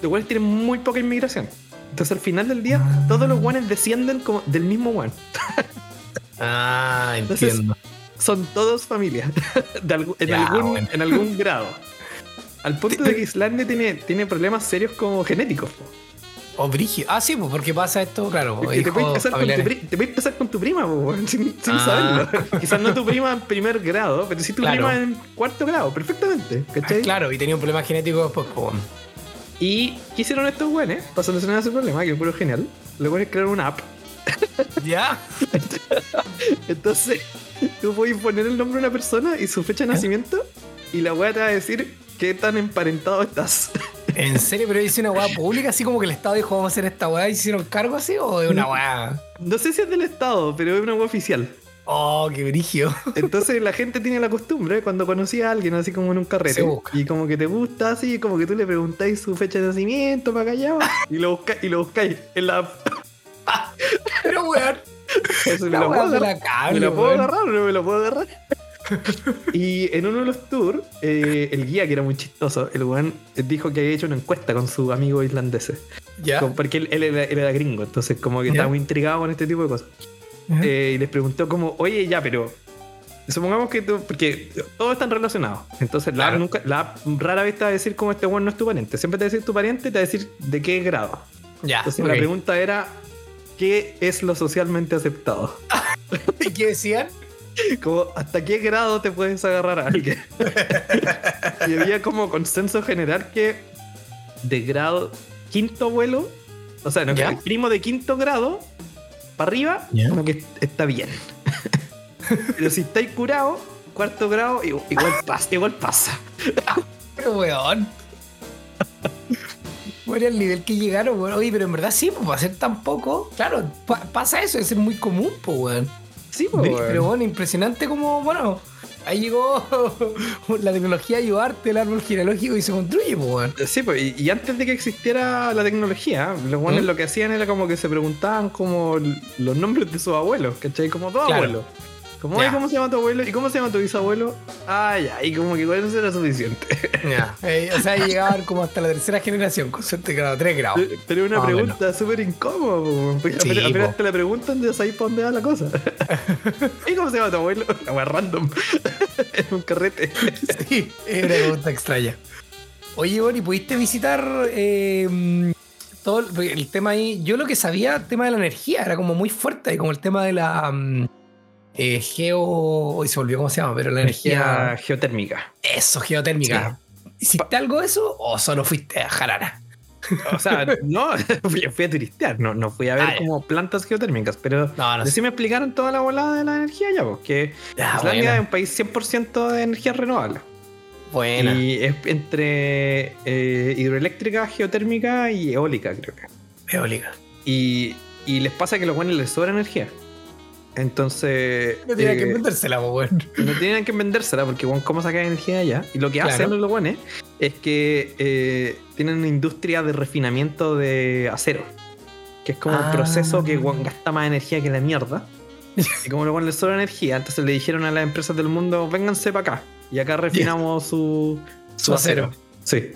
los weones tienen muy poca inmigración. Entonces al final del día, Ah. todos los weones descienden como del mismo weón. Ah, Entonces, entiendo. Son todos familias, en, algún, bueno. en algún grado. Al punto de que Islandia tiene, tiene problemas serios como genéticos. po. O brigio. Ah, sí, pues porque pasa esto, claro. Te puedes casar, con tu, familiares. pri- te puedes casar con tu prima, po, sin, sin Ah. saberlo. Quizás no tu prima en primer grado, pero sí tu Claro. prima en cuarto grado, perfectamente. Ah, ¿Cachai? claro, y tenía un problema genético después, pues. Y ¿qué hicieron estos güeyes para solucionar ese problema? Que fue genial. Los güeyes crearon una app. ¿Ya? Entonces, tú puedes poner el nombre de una persona y su fecha de nacimiento, y la weá te va a decir qué tan emparentado estás. ¿En serio? ¿Pero hice una weá pública? Así como que el Estado dijo, vamos a hacer esta weá hicieron cargo así? ¿O de una weá? No sé si es del Estado, pero es una weá oficial. Oh, qué brigio. Entonces la gente tiene la costumbre cuando conocí a alguien así como en un carrete y como que te gusta así, como que tú le preguntáis su fecha de nacimiento para callado y lo buscáis y lo buscáis en la. Pero weón. Eso me La lo puedo agarrar. ¿Me lo puedo agarrar no me lo puedo agarrar? y en uno de los tours, eh, el guía, que era muy chistoso, el weón dijo que había hecho una encuesta con sus amigos islandeses. ¿Ya? Como- Porque él, él era, él era gringo, entonces como que Ya. estaba muy intrigado con este tipo de cosas. Eh, y les preguntó como, oye, ya, pero supongamos que tú, porque todos están relacionados. Entonces la, Claro. nunca, la rara vez te va a decir como este weón no es tu pariente. Siempre te va a decir tu pariente, te va a decir de qué grado. Ya. Entonces la pregunta era, ¿qué es lo socialmente aceptado? ¿Y qué decían? Como, ¿hasta qué grado te puedes agarrar a alguien? y había como consenso general que de grado quinto abuelo, o sea, no, ¿Ya? el primo de quinto grado para arriba, ¿Ya? como que está bien. Pero si estáis curado, cuarto grado, igual, igual pasa, igual pasa. Pero weón. Bueno, el nivel que llegaron, weón. Oye, pero en verdad sí, pues para ser tan poco, claro, pa- pasa eso, es muy común, pues, weón. Sí, pues, Pero, bueno, impresionante como, bueno, ahí llegó la tecnología a ayudarte, el árbol genealógico y se construye, pues, weón. Sí, pues, y, y antes de que existiera la tecnología, los buenos ¿Mm? lo que hacían era como que se preguntaban como los nombres de sus abuelos, ¿cachai? Como dos Claro. abuelos. Como, Ya. "Ay, ¿cómo se llama tu abuelo? ¿Y cómo se llama tu bisabuelo? Ah, ya, y como que con eso era suficiente. Ya. Eh, o sea, llegaban como hasta la tercera generación, con suerte grado, tres grados. Pero una pregunta súper incómoda, po, porque Sí, apenas, apenas po. te la preguntan, ya sabes para dónde va la cosa. ¿Y cómo se llama tu abuelo? La wea random. en un carrete. Sí, es una pregunta extraña. Oye, Bonnie, ¿pudiste visitar eh, todo el, tema ahí? Yo lo que sabía, el tema de la energía, era como muy fuerte, como el tema de la mm, eh, geo. Hoy se volvió, ¿cómo se llama? Pero la energía. Energía geotérmica. Eso, geotérmica. ¿Hiciste algo de eso o solo fuiste a Jarara? O sea, no, fui, fui a turistear, no, no fui a ver Ah, como plantas geotérmicas, pero No, no sí me explicaron toda la volada de la energía ya, porque Ya, Islandia buena. es un país 100% de energía renovable. Buena. Y es entre eh, hidroeléctrica, geotérmica y eólica, creo que. Eólica. Y, y les pasa que a los buenos les sobra energía. Entonces. No tenía eh, que vendérsela, weón. no tienen que vendérsela porque, bueno, ¿cómo sacar energía de allá? Y lo que Claro. hacen los buenos es que eh, tienen una industria de refinamiento de acero. Que es como Ah. un proceso que weón, gasta más energía que la mierda. Y como los buenos les sobra energía, entonces le dijeron a las empresas del mundo, vénganse para acá. Y acá refinamos su, Su acero. Sí.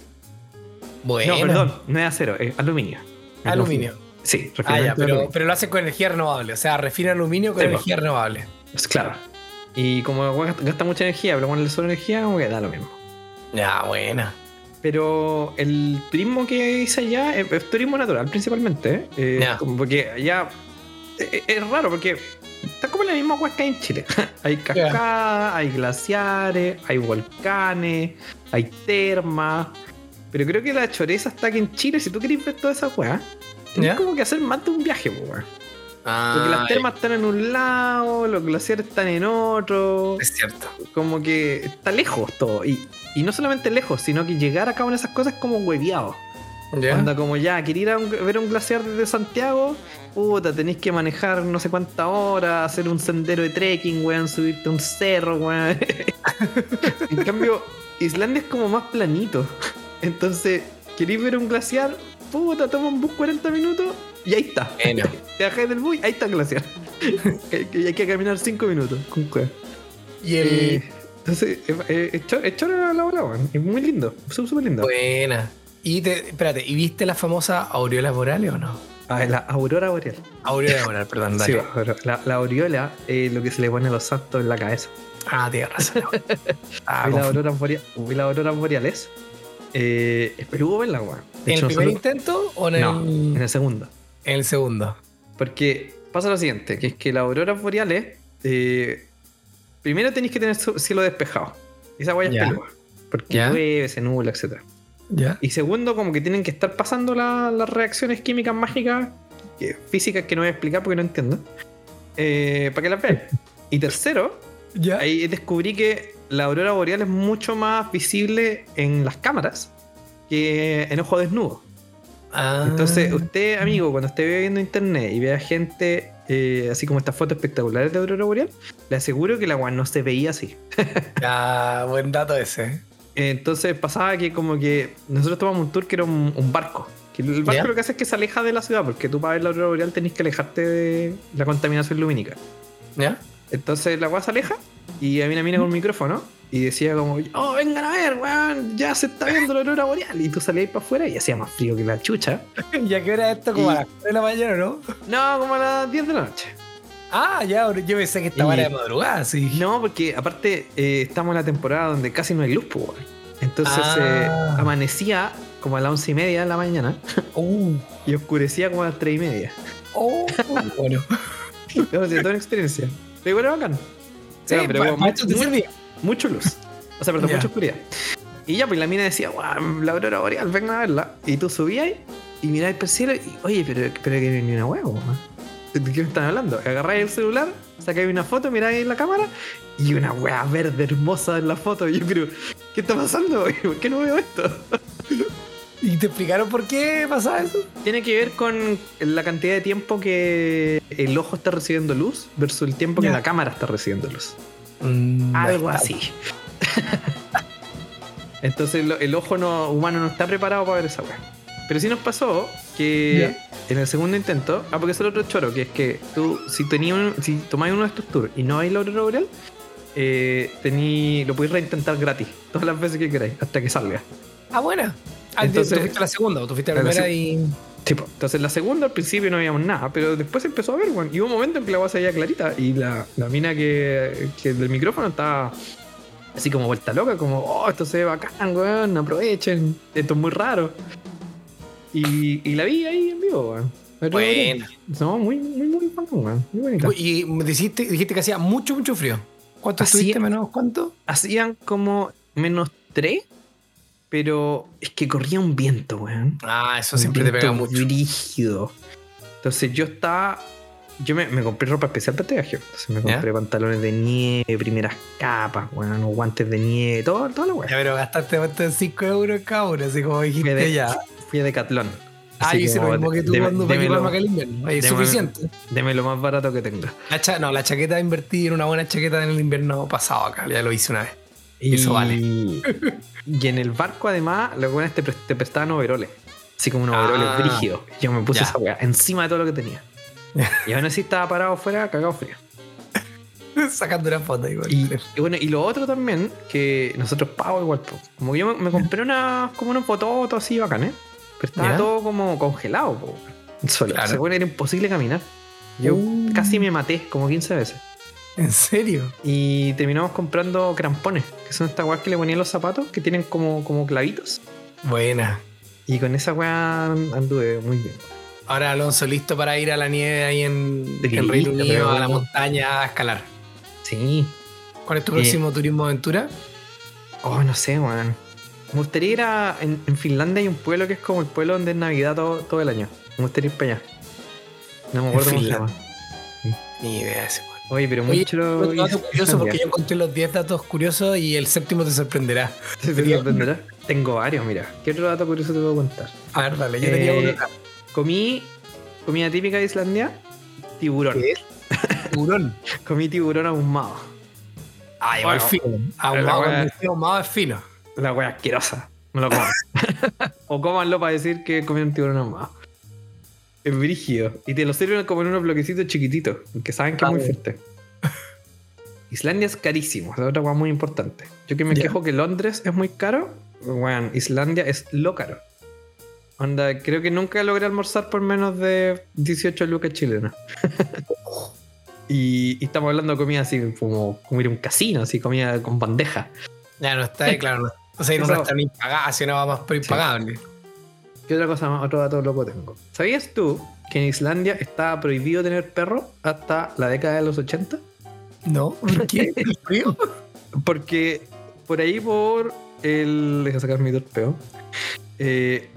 Bueno. No, perdón, no es acero, es aluminio. Aluminio. Sí, Ah, ya, pero, lo hacen con energía renovable. O sea, refina aluminio con Sí, energía renovable. Pues claro. Y como gasta, gasta mucha energía, pero le sobra energía, como que da lo mismo. Ya, buena. Pero el turismo que hice allá es, es turismo natural principalmente. ¿eh? Eh, Ya. porque allá es, es raro porque está como en la misma huesca en Chile. hay cascadas, hay glaciares, hay volcanes, hay termas. Pero creo que la choreza está aquí en Chile. Si tú quieres ver toda esa hueá, tienes Ya. como que hacer más de un viaje, weón. Ah, Porque las termas están en un lado, los glaciares están en otro. Es cierto. Como que está lejos todo. Y, y no solamente lejos, sino que llegar a cabo en esas cosas es como hueviado. ¿Ya? Anda como ya, querer ir a un- ver un glaciar desde Santiago, puta, tenéis que manejar no sé cuántas horas, hacer un sendero de trekking, weón, subirte a un cerro, weón. en cambio, Islandia es como más planito. Entonces, queréis ver un glaciar, puta, toma un bus 40 minutos y ahí está. Bueno. Te bajáis del bus y ahí está el glaciar. Que hay que caminar 5 minutos con cueva. Y el. Eh, entonces, eh, es cho- es chora la bola. Es muy lindo, súper súper lindo. Buena. Y te, espérate, ¿y viste la famosa aureola boreal o no? Ah, la aurora boreal. Aureola boreal, perdón, Sí, dale. pero la, la aureola es lo que se le pone a los santos en la cabeza. Ah, tienes razón. Ah, y y las auroras boreales. Eh, es peludo verla, weón. ¿En el primer intento o en, No, el, en el segundo. en el segundo? Porque pasa lo siguiente, que es que las auroras boreales, eh, primero tenéis que tener su- cielo despejado. Esa guaya es peluda. Porque llueve, se nubla, etc. ¿Ya? Y segundo, como que tienen que estar pasando la- las reacciones químicas mágicas, que- físicas que no voy a explicar porque no entiendo, eh, para que las vean. Y tercero, ¿Ya? ahí descubrí que la aurora boreal es mucho más visible en las cámaras que en ojo desnudo. Ah, Entonces, usted, amigo, cuando esté viendo internet y vea gente eh, así como estas fotos espectaculares de aurora boreal, le aseguro que la agua no se veía así. ya, buen dato ese. Entonces pasaba que como que nosotros tomamos un tour que era un, un barco. Que el barco lo que hace es que se aleja de la ciudad, porque tú para ver la aurora boreal tenés que alejarte de la contaminación lumínica. ¿Ya? Entonces la agua se aleja y había una mina con un micrófono y decía como, oh, vengan a ver, weón, ya se está viendo la aurora boreal. Y tú salías para afuera y hacía más frío que la chucha. ¿Ya qué hora es esto? Como Y- a las 4 de la mañana, ¿no? No, como a las 10 de la noche. Ah, ya, yo pensé que estaba Y- de madrugada, sí. No, porque aparte eh, estamos en la temporada donde casi no hay luz, pues, weón. Entonces Ah. eh, amanecía como a las 11 y media de la mañana Uh, y oscurecía como a las 3 y media. oh, bueno. Sí, toda una experiencia. Pero igual era bacán. Sí, Era, pero pa' mucho, mucho- luz. O sea, perdón, Ya. mucha oscuridad. Y ya, pues la mina decía, guau, la aurora boreal, vengan a verla. Y tú subías y mirabas para el cielo y, oye, pero, pero que ni una huevo. ¿De qué me están hablando? Agarráis el celular, sacáis una foto, miráis en la cámara y una wea verde hermosa en la foto. Y yo, pero, ¿qué está pasando? ¿Por qué no veo esto? ¿Y te explicaron por qué pasaba eso? Tiene que ver con la cantidad de tiempo que el ojo está recibiendo luz versus el tiempo que la cámara está recibiendo luz. Mm, Algo así. Entonces el ojo no, humano no está preparado para ver esa weá. Pero sí nos pasó que en el segundo intento, ah, porque es el otro choro, que es que tú, si tenías un- si tomáis uno de estos tours y no hay la aurora boreal, eh, tení, lo podéis reintentar gratis, todas las veces que queráis, hasta que salga. Ah, buena. Ah, Entonces- tú fuiste la segunda, o tú fuiste la primera y. Tipo, entonces la segunda al principio no veíamos nada, pero después empezó a ver, weón. Y hubo un momento en que la voz se veía clarita y la, la mina que, que del micrófono estaba así como vuelta loca, como, oh, esto se ve bacán, weón, aprovechen, esto es muy raro. Y, y la vi ahí en vivo, weón. Buena. No, muy, muy, muy bacán, weón. Muy bonita. Y dijiste, dijiste que hacía mucho, mucho frío. ¿Cuánto estuviste menos? ¿Cuánto? Hacían como menos tres, pero es que corría un viento, weón. Ah, eso Un siempre te pega mucho. Brígido. Entonces yo estaba. Yo me, me compré ropa especial para este viaje. Entonces me ¿Ya? compré pantalones de nieve, primeras capas, unos guantes de nieve, todo, toda la Ya, weá. pero gastaste más de 5 euros cada uno, así como dijiste de- ya. Fui a Decathlon. Ah, yo hice lo mismo que tú deme- cuando para démelo- equiparme acá el invierno. Es suficiente. Deme lo más barato que tenga. La cha- no, la chaqueta invertí en una buena chaqueta en el invierno pasado acá. Ya lo hice una vez. Eso vale. Y en el barco, además, los buenos te, te prestaban overoles. Así como unos Ah. overoles brígidos. Yo me puse Ya. esa weá encima de todo lo que tenía. Y aún así estaba parado afuera, cagado frío. Sacando una foto igual. Y, y bueno, y lo otro también, que nosotros pagamos igual, po. como que yo me, me compré unas como unos fototos así bacanes, pero estaba todo como congelado, po, suelo. Claro. Se pone era imposible caminar. Yo Uh. casi me maté como 15 veces. ¿En serio? Y terminamos comprando crampones, que son estas weas que le ponían los zapatos, que tienen como, como clavitos. Buena. Y con esa wea anduve muy bien. Ahora Alonso listo para ir a la nieve ahí en, Listo, en Reino pero Unido, a la montaña a escalar. Sí. ¿Cuál es tu Eh. próximo turismo aventura? Oh, no sé, weón. Me gustaría ir a. En, en Finlandia hay un pueblo que es como el pueblo donde es Navidad todo, todo el año. Me gustaría ir para allá. No me acuerdo cómo se llama. Ni idea ese weón. Oye, pero mucho. otro dato curioso porque yo encontré los 10 datos curiosos y el séptimo te sorprenderá. ¿Te sorprenderá? Tengo varios, mira. ¿Qué otro dato curioso te puedo contar? A ver, dale, yo tenía Eh, uno acá. Comí comida típica de Islandia, tiburón. ¿Qué es? Tiburón. Comí tiburón ahumado. Ah, igual Bueno, fino. Ahumado, wea- ahumado es fino. La wea asquerosa. No lo coman. o cómanlo para decir que comí un tiburón ahumado. Es brígido. Y te lo sirven como en unos bloquecitos chiquititos, que saben que es Ah, muy bueno. fuerte. Islandia es carísimo, es otra cosa muy importante. Yo que me quejo que Londres es muy caro, bueno, Islandia es lo caro. Onda, creo que nunca logré almorzar por menos de 18 lucas chilenas. y, y estamos hablando de comida así como, como ir a un casino, así comida con bandeja. Ya no está ahí, claro. No. O sea, en un Eso- restaurante impagable, sino va más por impagable. ¿Qué otra cosa más? Otro dato loco tengo. ¿Sabías tú que en Islandia estaba prohibido tener perro hasta la década de los 80? No, ¿por qué? Porque por ahí por el... Deja sacar mi torpeo. Eh,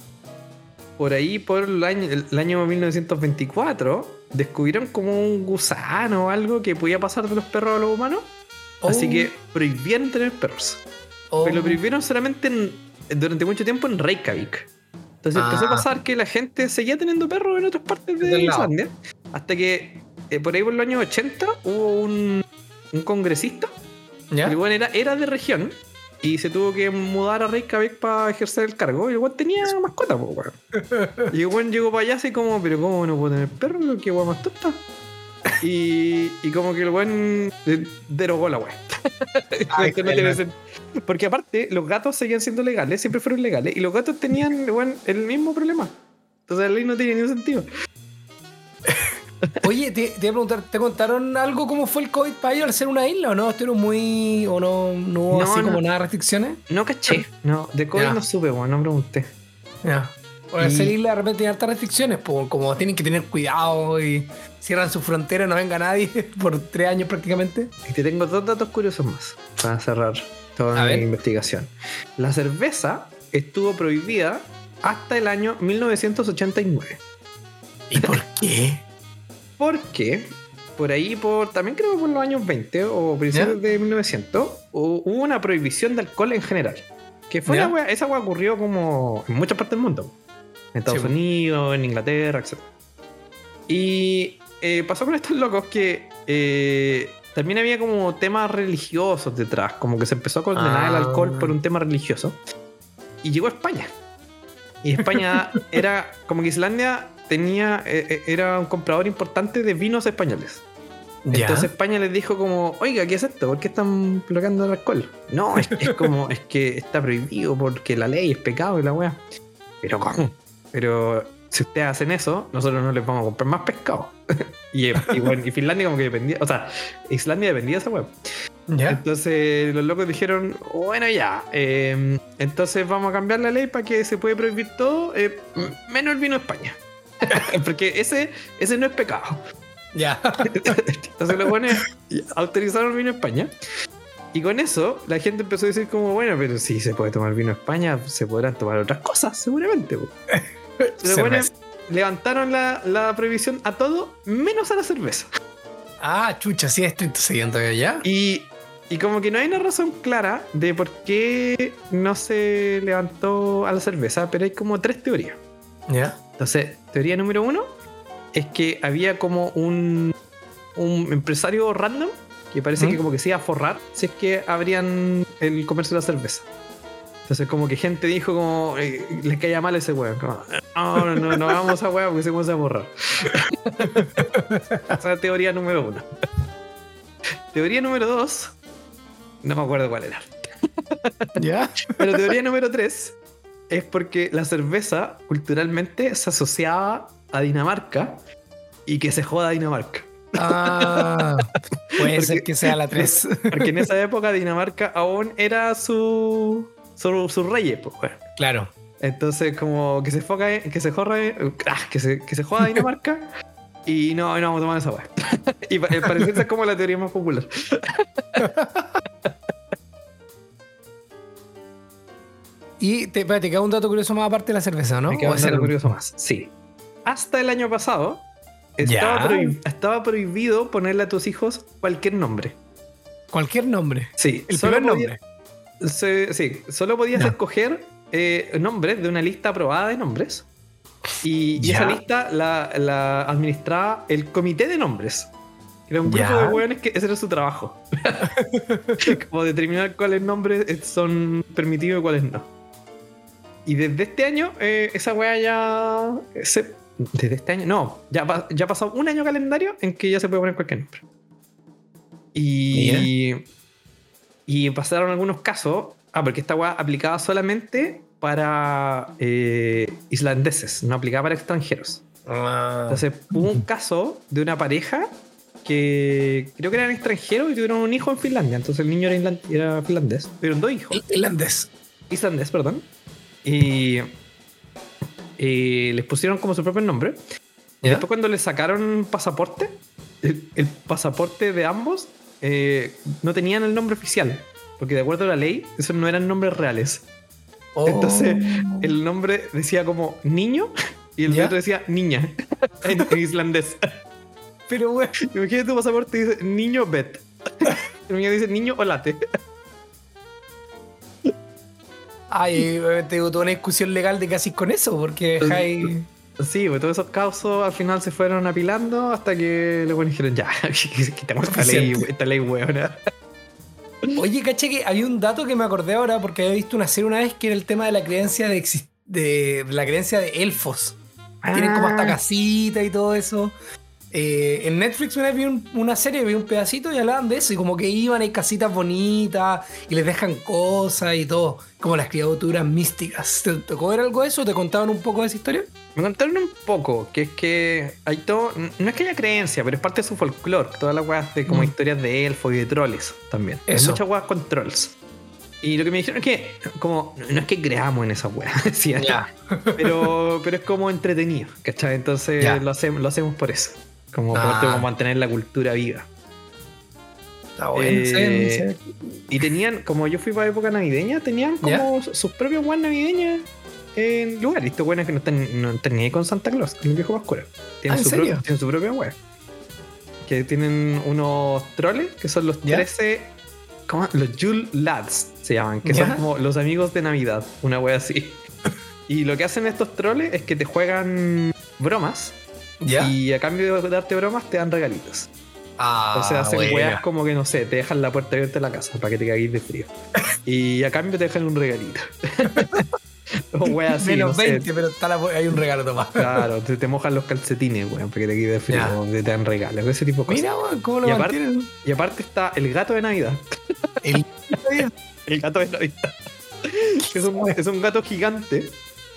por ahí por el año, el año 1924 descubrieron como un gusano o algo que podía pasar de los perros a los humanos. Así Oh, que prohibieron tener perros. oh. Pero lo prohibieron solamente en- durante mucho tiempo en Reykjavik. Entonces empezó a Ah. pasar que la gente seguía teniendo perros en otras partes de. Islandia. Hasta que eh, por ahí por los años 80 hubo un, un congresista. ¿Ya? El weón era, era de región. Y se tuvo que mudar a Reykjavik para ejercer el cargo. Y el weón tenía mascota, po, weón. Y el weón llegó para allá así como, pero ¿cómo no puedo tener perro? Qué weón más tonta. Y, y como que el weón eh, derogó la weón. Ay, Esto no tiene sen- Porque aparte, los gatos seguían siendo legales, siempre fueron legales. Y los gatos tenían weón, el mismo problema. Entonces la ley no tiene ningún sentido. Oye, te, te iba a preguntar, ¿te contaron algo cómo fue el COVID para ellos al ser una isla o no? ¿Estuvieron muy. o no, no hubo No, así no. como nada de restricciones? No caché. No, de COVID no supe, weón, no pregunté. Ya. Por Y- ser isla de repente tiene hartas restricciones, po, como tienen que tener cuidado y cierran sus fronteras, no venga nadie por tres años prácticamente. Y te tengo dos datos curiosos más para cerrar toda mi investigación. La cerveza estuvo prohibida hasta el año 1989. ¿Y por qué? Porque por ahí, por también creo por los años 20 o principios de 1900, hu- hubo una prohibición de alcohol en general. Que fue Ya. la wea, esa wea ocurrió como en muchas partes del mundo. En Estados Sí. Unidos, en Inglaterra, etc. Y eh, pasó con estos locos que eh, también había como temas religiosos detrás, como que se empezó a condenar el Ah. alcohol por un tema religioso. Y llegó a España. Y España era como que Islandia tenía, eh, eh, era un comprador importante de vinos españoles. Ya. Entonces España les dijo como, oiga, ¿qué es esto? ¿Por qué están bloqueando el alcohol? No, es, es como, es que está prohibido porque la ley es pecado y la weá. Pero ¿cómo? Pero si ustedes hacen eso, nosotros no les vamos a comprar más pescado. y, y, bueno, y Finlandia como que dependía, o sea, Islandia dependía de esa ya. Entonces los locos dijeron, bueno ya, eh, entonces vamos a cambiar la ley para que se puede prohibir todo, eh, menos el vino de España. porque ese, ese no es pecado. Ya. Entonces los buenos autorizaron el vino de España. Y con eso la gente empezó a decir como, bueno, pero si se puede tomar vino de España, se podrán tomar otras cosas, seguramente. Po". Los buenos Cerveza. levantaron la, la prohibición a todo, menos a la cerveza. Ah, chucha, sí, estoy siguiendo ya. Y, y como que no hay una razón clara de por qué no se levantó a la cerveza, pero hay como tres teorías. Ya. Entonces, teoría número uno es que había como un, un empresario random que parece ¿Mm? que como que se iba a forrar si es que abrían el comercio de la cerveza. Entonces como que gente dijo como eh, les caía mal ese weón. como, no, no, no, no vamos a weón porque se va a borrar. Esa es teoría número uno. Teoría número dos. No me acuerdo cuál era. Ya. Pero teoría número 3 es porque la cerveza culturalmente se asociaba a Dinamarca y que se joda Dinamarca. Ah, puede Porque- ser que sea la 3. Porque en esa época Dinamarca aún era su, su, su rey, pues, weón. Claro. Entonces, como que se foca, que se jorra, ah, que se, que se joda Dinamarca y no, no vamos a tomar esa weá. y eh, parece esa es como la teoría más popular. Y te, te queda un dato curioso más aparte de la cerveza, ¿no? Me queda ¿O un dato curioso más. Sí. Hasta el año pasado estaba, estaba prohibido ponerle a tus hijos cualquier nombre. Cualquier nombre. Sí, El solo primer podía- nombre. Se- sí, solo podías Ya. escoger eh, nombres de una lista aprobada de nombres. Y, y esa lista la, la administraba el comité de nombres. Era un grupo Ya. de hueones que ese era su trabajo. Como determinar cuáles nombres eh, son permitidos y cuáles no. Y desde este año, eh, esa wea ya. se- desde este año, no, ya, ya ha pasado un año calendario en que ya se puede poner cualquier nombre. Y. Y pasaron algunos casos. Ah, porque esta weá aplicaba solamente para eh, islandeses, no aplicaba para extranjeros. Ah, Entonces hubo un caso de una pareja que creo que eran extranjeros y tuvieron un hijo en Finlandia. Entonces el niño era, era finlandés. Tuvieron dos hijos. irlandés. Islandés, perdón. Y les pusieron como su propio nombre. Y después cuando les sacaron pasaporte, el, el pasaporte de ambos eh, no tenían el nombre oficial. Porque de acuerdo a la ley, esos no eran nombres reales. Oh. Entonces, el nombre decía como niño y el ¿Ya? otro decía niña en, en islandés. Pero, güey. Imagínate tu pasaporte y dice niño Bet. El mío dice niño Olate. Ay, eh, tengo toda una discusión legal de qué haces con eso, porque dejáis. Sí, pues todos esos casos al final se fueron apilando hasta que luego dijeron ya, quitamos esta ley, esta ley hueona. Oye, caché que había un dato que me acordé ahora porque había visto una serie una vez que era el tema de la creencia de, de, de la creencia de elfos. Tienen como hasta Ah. casita y todo eso. Eh, en Netflix una vez vi un- una serie, vi un pedacito y hablaban de eso. Y como que iban, hay casitas bonitas y les dejan cosas y todo. Como las criaturas místicas. ¿Te tocó ver algo de eso? ¿Te contaban un poco de esa historia? Me contaron un poco, que es que hay todo, no es que haya creencia, pero es parte de su folclore, todas las weas de como Mm. historias de elfos y de troles también. Hay Eso. muchas weas con trolls. Y lo que me dijeron es que, como, no es que creamos en esas weas, decían, pero, pero es como entretenido, ¿cachai? Entonces lo hacemos, lo hacemos por eso. Como Ah. parte de como mantener la cultura viva. Está bueno. Eh, sí, sí. Y tenían, como yo fui para época navideña, tenían como su- sus propios weas navideñas en lugares. Estos weones que no están, no están ni ahí con Santa Claus, con el viejo Pascuero. Tienen, Ah, ¿en su, tienen su propia wea. Que tienen unos troles, que son los ¿Ya? 13 ¿cómo? Los Jule Lads se llaman, que ¿Ya? son como los amigos de Navidad, una wea así. Y lo que hacen estos troles es que te juegan bromas ¿Ya? y a cambio de darte bromas te dan regalitos. Ah, o sea, hacen weas como que no sé, te dejan la puerta abierta de la casa para que te cagues de frío. Y a cambio te dejan un regalito. o weas así, Menos no sé. 20, pero está la- hay un regalo tomado. Claro, te, te mojan los calcetines, weón, para que te quede de frío, te dan regalos, ese tipo de cosas. Mira, weón, cómo lo Y aparte- mantienen. Y aparte está el gato de Navidad. El- El gato de Navidad. Que es, un, es un gato gigante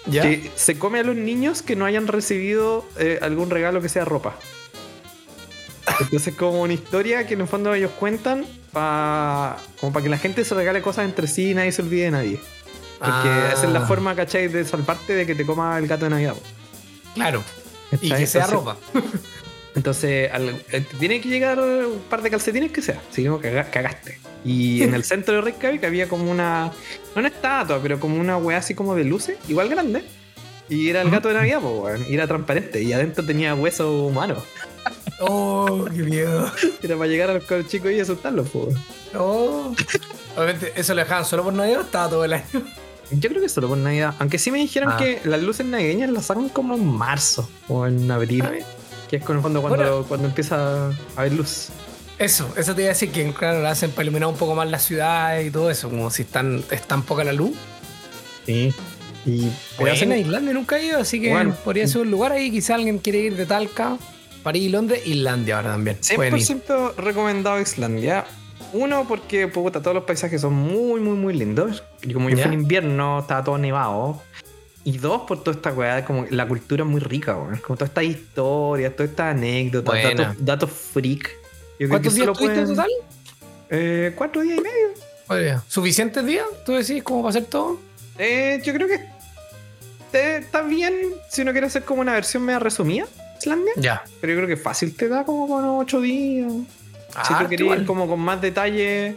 ¿Ya? que se come a los niños que no hayan recibido eh, algún regalo que sea ropa. Entonces, como una historia que en el fondo ellos cuentan pa- como para que la gente se regale cosas entre sí y nadie se olvide de nadie. Porque Ah, esa es la forma, ¿cachai? De salvarte de que te coma el gato de Navidad. po. Claro. Y ¿Cachai? que sea ropa. Entonces, al- eh, tiene que llegar un par de calcetines que sea. Si no, caga- cagaste. Y en el centro de Reykjavik había como una. No una estatua, pero como una weá así como de luces, igual grande. Y era el gato de Navidad, pues, weón. Y era transparente. Y adentro tenía hueso humano. Oh, qué miedo. Era para llegar a los chicos y asustarlos, pues. Oh. Obviamente, ¿eso lo dejaban solo por Navidad o estaba todo el año? Yo creo que solo por Navidad. Aunque sí me dijeron Ah. que las luces navideñas las sacan como en marzo o en abril. A ver. Que es con el fondo cuando, Bueno. cuando empieza a haber luz. Eso, eso te iba a decir que claro, lo hacen para iluminar un poco más la ciudad y todo eso, como si están, es tan poca la luz. Sí. Y Bueno, hacen- Islandia nunca he ido, así que Bueno. podría ser un lugar ahí. Quizá alguien quiere ir de Talca, París y Londres, Islandia ahora también. Pueden ir. 100% recomendado Islandia. Uno, porque puta, todos los paisajes son muy, muy, muy lindos. Y como yo Ya. fui en invierno, estaba todo nevado. Y dos, por toda esta weá, como la cultura es muy rica, weón. Como todas estas historias, todas estas anécdotas, Buena. datos, datos freak. Yo ¿Cuántos días tuviste en pueden- total? Eh, cuatro días y medio. Oye, ¿Suficientes días? ¿Tú decís cómo va a ser todo? Eh, yo creo que te- está bien si uno quiere hacer como una versión media resumida, Islandia. Ya. Pero yo creo que fácil te da como con ocho días. si Ah, tú querías ir como con más detalle,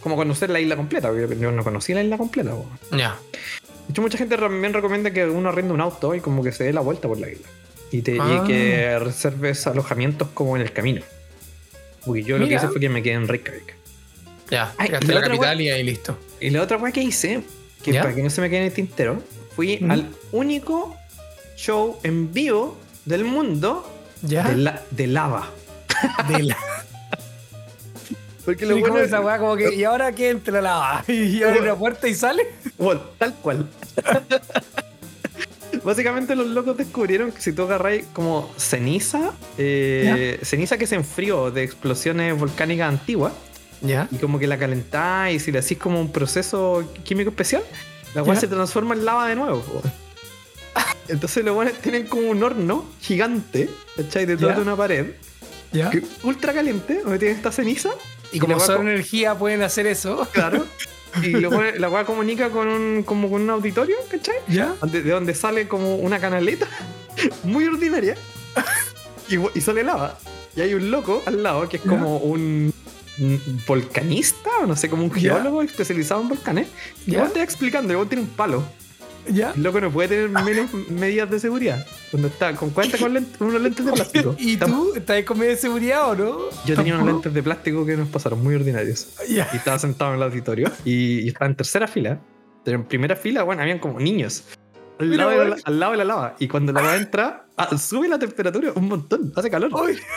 como conocer la isla completa, porque yo no conocí la isla completa. Ya. De hecho, mucha gente también recomienda que uno arrende un auto y como que se dé la vuelta por la isla. Y, te, Ah. y que reserves alojamientos como en el camino. Porque yo lo que hice fue que me quedé en Reykjavik. Ya. Ay, Llegaste y a la la capital y ahí listo. Y la otra cosa que hice, que ¿Ya? para que no se me quede en el tintero, fui Mm. al único show en vivo del mundo Ya. de, la- de lava. De la... Porque Y lo bueno es esa weá como que, ¿y ahora qué entre la lava? Y abre una puerta y sale. Bueno, tal cual. Básicamente los locos descubrieron que si tú agarráis como ceniza, eh, ceniza que se enfrió de explosiones volcánicas antiguas, Ya. y como que la calentáis y si le hacís como un proceso químico especial, la cual Ya. se transforma en lava de nuevo. po. Entonces los buenos tienen como un horno gigante, ¿cachai? Detrás de una pared, Ya. que ultra caliente, donde tienen esta ceniza, Y como son energía pueden hacer eso. claro, y luego la weá comunica con un, como con un auditorio, ¿cachai? Ya. de, de donde sale como una canaleta muy ordinaria y, y sale lava. Y hay un loco al lado que es como un, un volcanista, o no sé, como un Ya. geólogo especializado en volcanes. Y luego está explicando, luego tiene un palo. Ya. Loco no puede tener menos medidas de seguridad. Cuando está con cuenta con, unos lentes de plástico. ¿Y tú? ¿Estás con medio de seguridad o no? Yo tenía unos lentes de plástico que nos pasaron muy ordinarios. Y estaba sentado en el auditorio y, y estaba en tercera fila. Pero en primera fila, bueno, habían como niños. Al Mira, lado, de la, bueno. al lado de la lava. Y cuando la lava entra, ah, sube la temperatura un montón. Hace calor. Uy.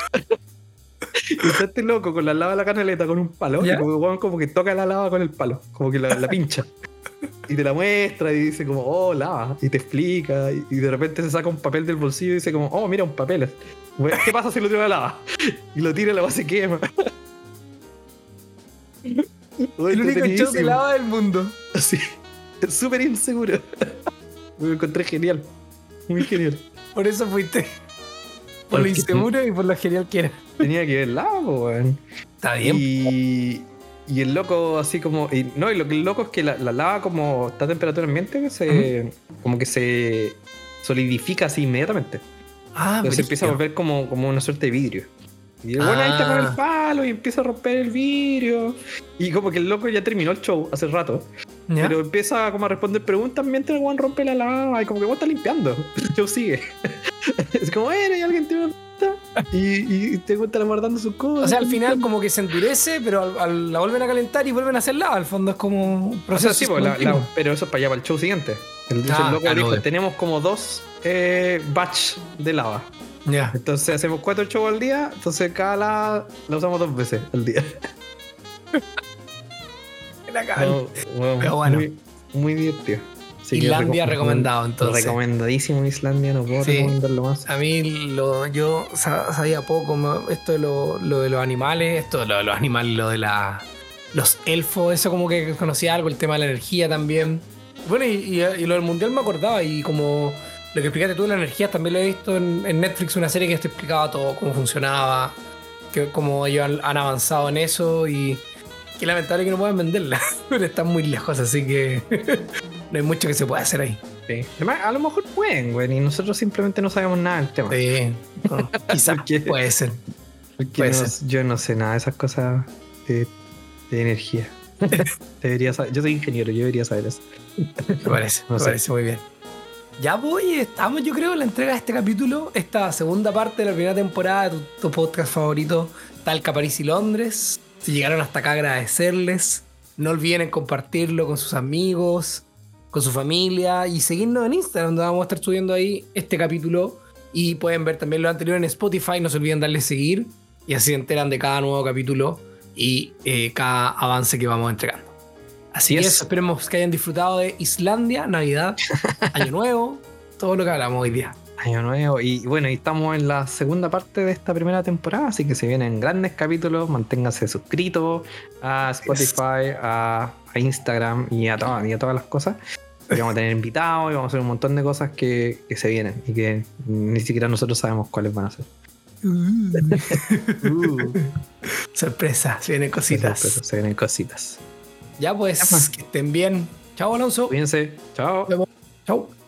Y está este loco con la lava de la canaleta con un palo. ¿Ya? Y como, como que toca la lava con el palo. Como que la, la pincha. Y te la muestra y dice como, oh, lava. Y te explica. Y, y de repente se saca un papel del bolsillo y dice como, oh, mira, un papel. ¿Qué pasa si lo tiro a la lava? Y lo tira y la base se quema. El único show de lava del mundo. Sí. Es súper inseguro. Me lo encontré genial. Muy genial. Por eso fuiste. Por lo inseguro y por lo genial que era. Tenía que ver lava, weón. Está bien. Y, y el loco así como... y- no, y lo que loco es que la, la lava como está a temperatura ambiente, se, como que se solidifica así inmediatamente. Ah, Entonces se empieza a volver como, como una suerte de vidrio. Y el bueno ahí está con Ah. el palo y empieza a romper el vidrio. Y como que el loco ya terminó el show hace rato. ¿Ya? Pero empieza como a responder preguntas mientras el weón rompe la lava y como que vos está limpiando. El show sigue. es como, bueno, y alguien tiene una. y, y te encuentras guardando sus cosas. O sea, al final como que se endurece, pero al- al- la vuelven a calentar y vuelven a hacer lava. Al fondo es como un O proceso. sea, sí, pues, la- la- pero eso es para allá, para el show siguiente. El, Ah, el loco claro, dijo, tenemos como dos eh, batch de lava. Ya. Entonces hacemos cuatro shows al día, entonces cada lava la usamos dos veces al día. La cagan. No, bueno, Pero bueno. Muy, muy divertido. Islandia recom- recomendado, entonces. Recomendadísimo Islandia, no puedo Sí. recomendarlo más. A mí lo, yo sa- sabía poco esto de lo, lo de los animales, esto de lo de los animales, lo de la, los elfos, eso como que conocía algo, el tema de la energía también. Bueno, y, y- y lo del mundial me acordaba y como lo que explicaste tú de la energía también lo he visto en, en Netflix, una serie que te explicaba todo, cómo funcionaba, que, cómo ellos han, han avanzado en eso y qué lamentable que no puedan venderla, pero están muy lejos, así que no hay mucho que se pueda hacer ahí. Sí. Además, a lo mejor pueden, güey, y nosotros simplemente no sabemos nada del tema. Sí, no, quizás puede ser. Puede no- ser. yo no sé nada de esas cosas de, de energía. debería saber, yo soy ingeniero, yo debería saber eso. Me parece, No me sé. parece muy bien. Ya voy, estamos yo creo en la entrega de este capítulo, esta segunda parte de la primera temporada de tu, tu podcast favorito, Talca, París y Londres. Si llegaron hasta acá, agradecerles. No olviden en compartirlo con sus amigos, con su familia y seguirnos en Instagram, donde vamos a estar subiendo ahí este capítulo. Y pueden ver también lo anterior en Spotify, no se olviden darle seguir y así se enteran de cada nuevo capítulo y eh, cada avance que vamos entregando. Así es. eso, esperemos que hayan disfrutado de Islandia, Navidad, Año Nuevo, todo lo que hablamos hoy día. Año nuevo. Y bueno, y estamos en la segunda parte de esta primera temporada, así que se vienen grandes capítulos. Manténganse suscritos a Spotify, a, a Instagram y a, todas- y a todas las cosas. Y vamos a tener invitados y vamos a hacer un montón de cosas que, que se vienen y que ni siquiera nosotros sabemos cuáles van a ser. Uh, Sorpresa, se vienen cositas. pero se vienen cositas. Ya pues, Ya, pues. que estén bien. Chao Alonso. Cuídense. Chao. Chao.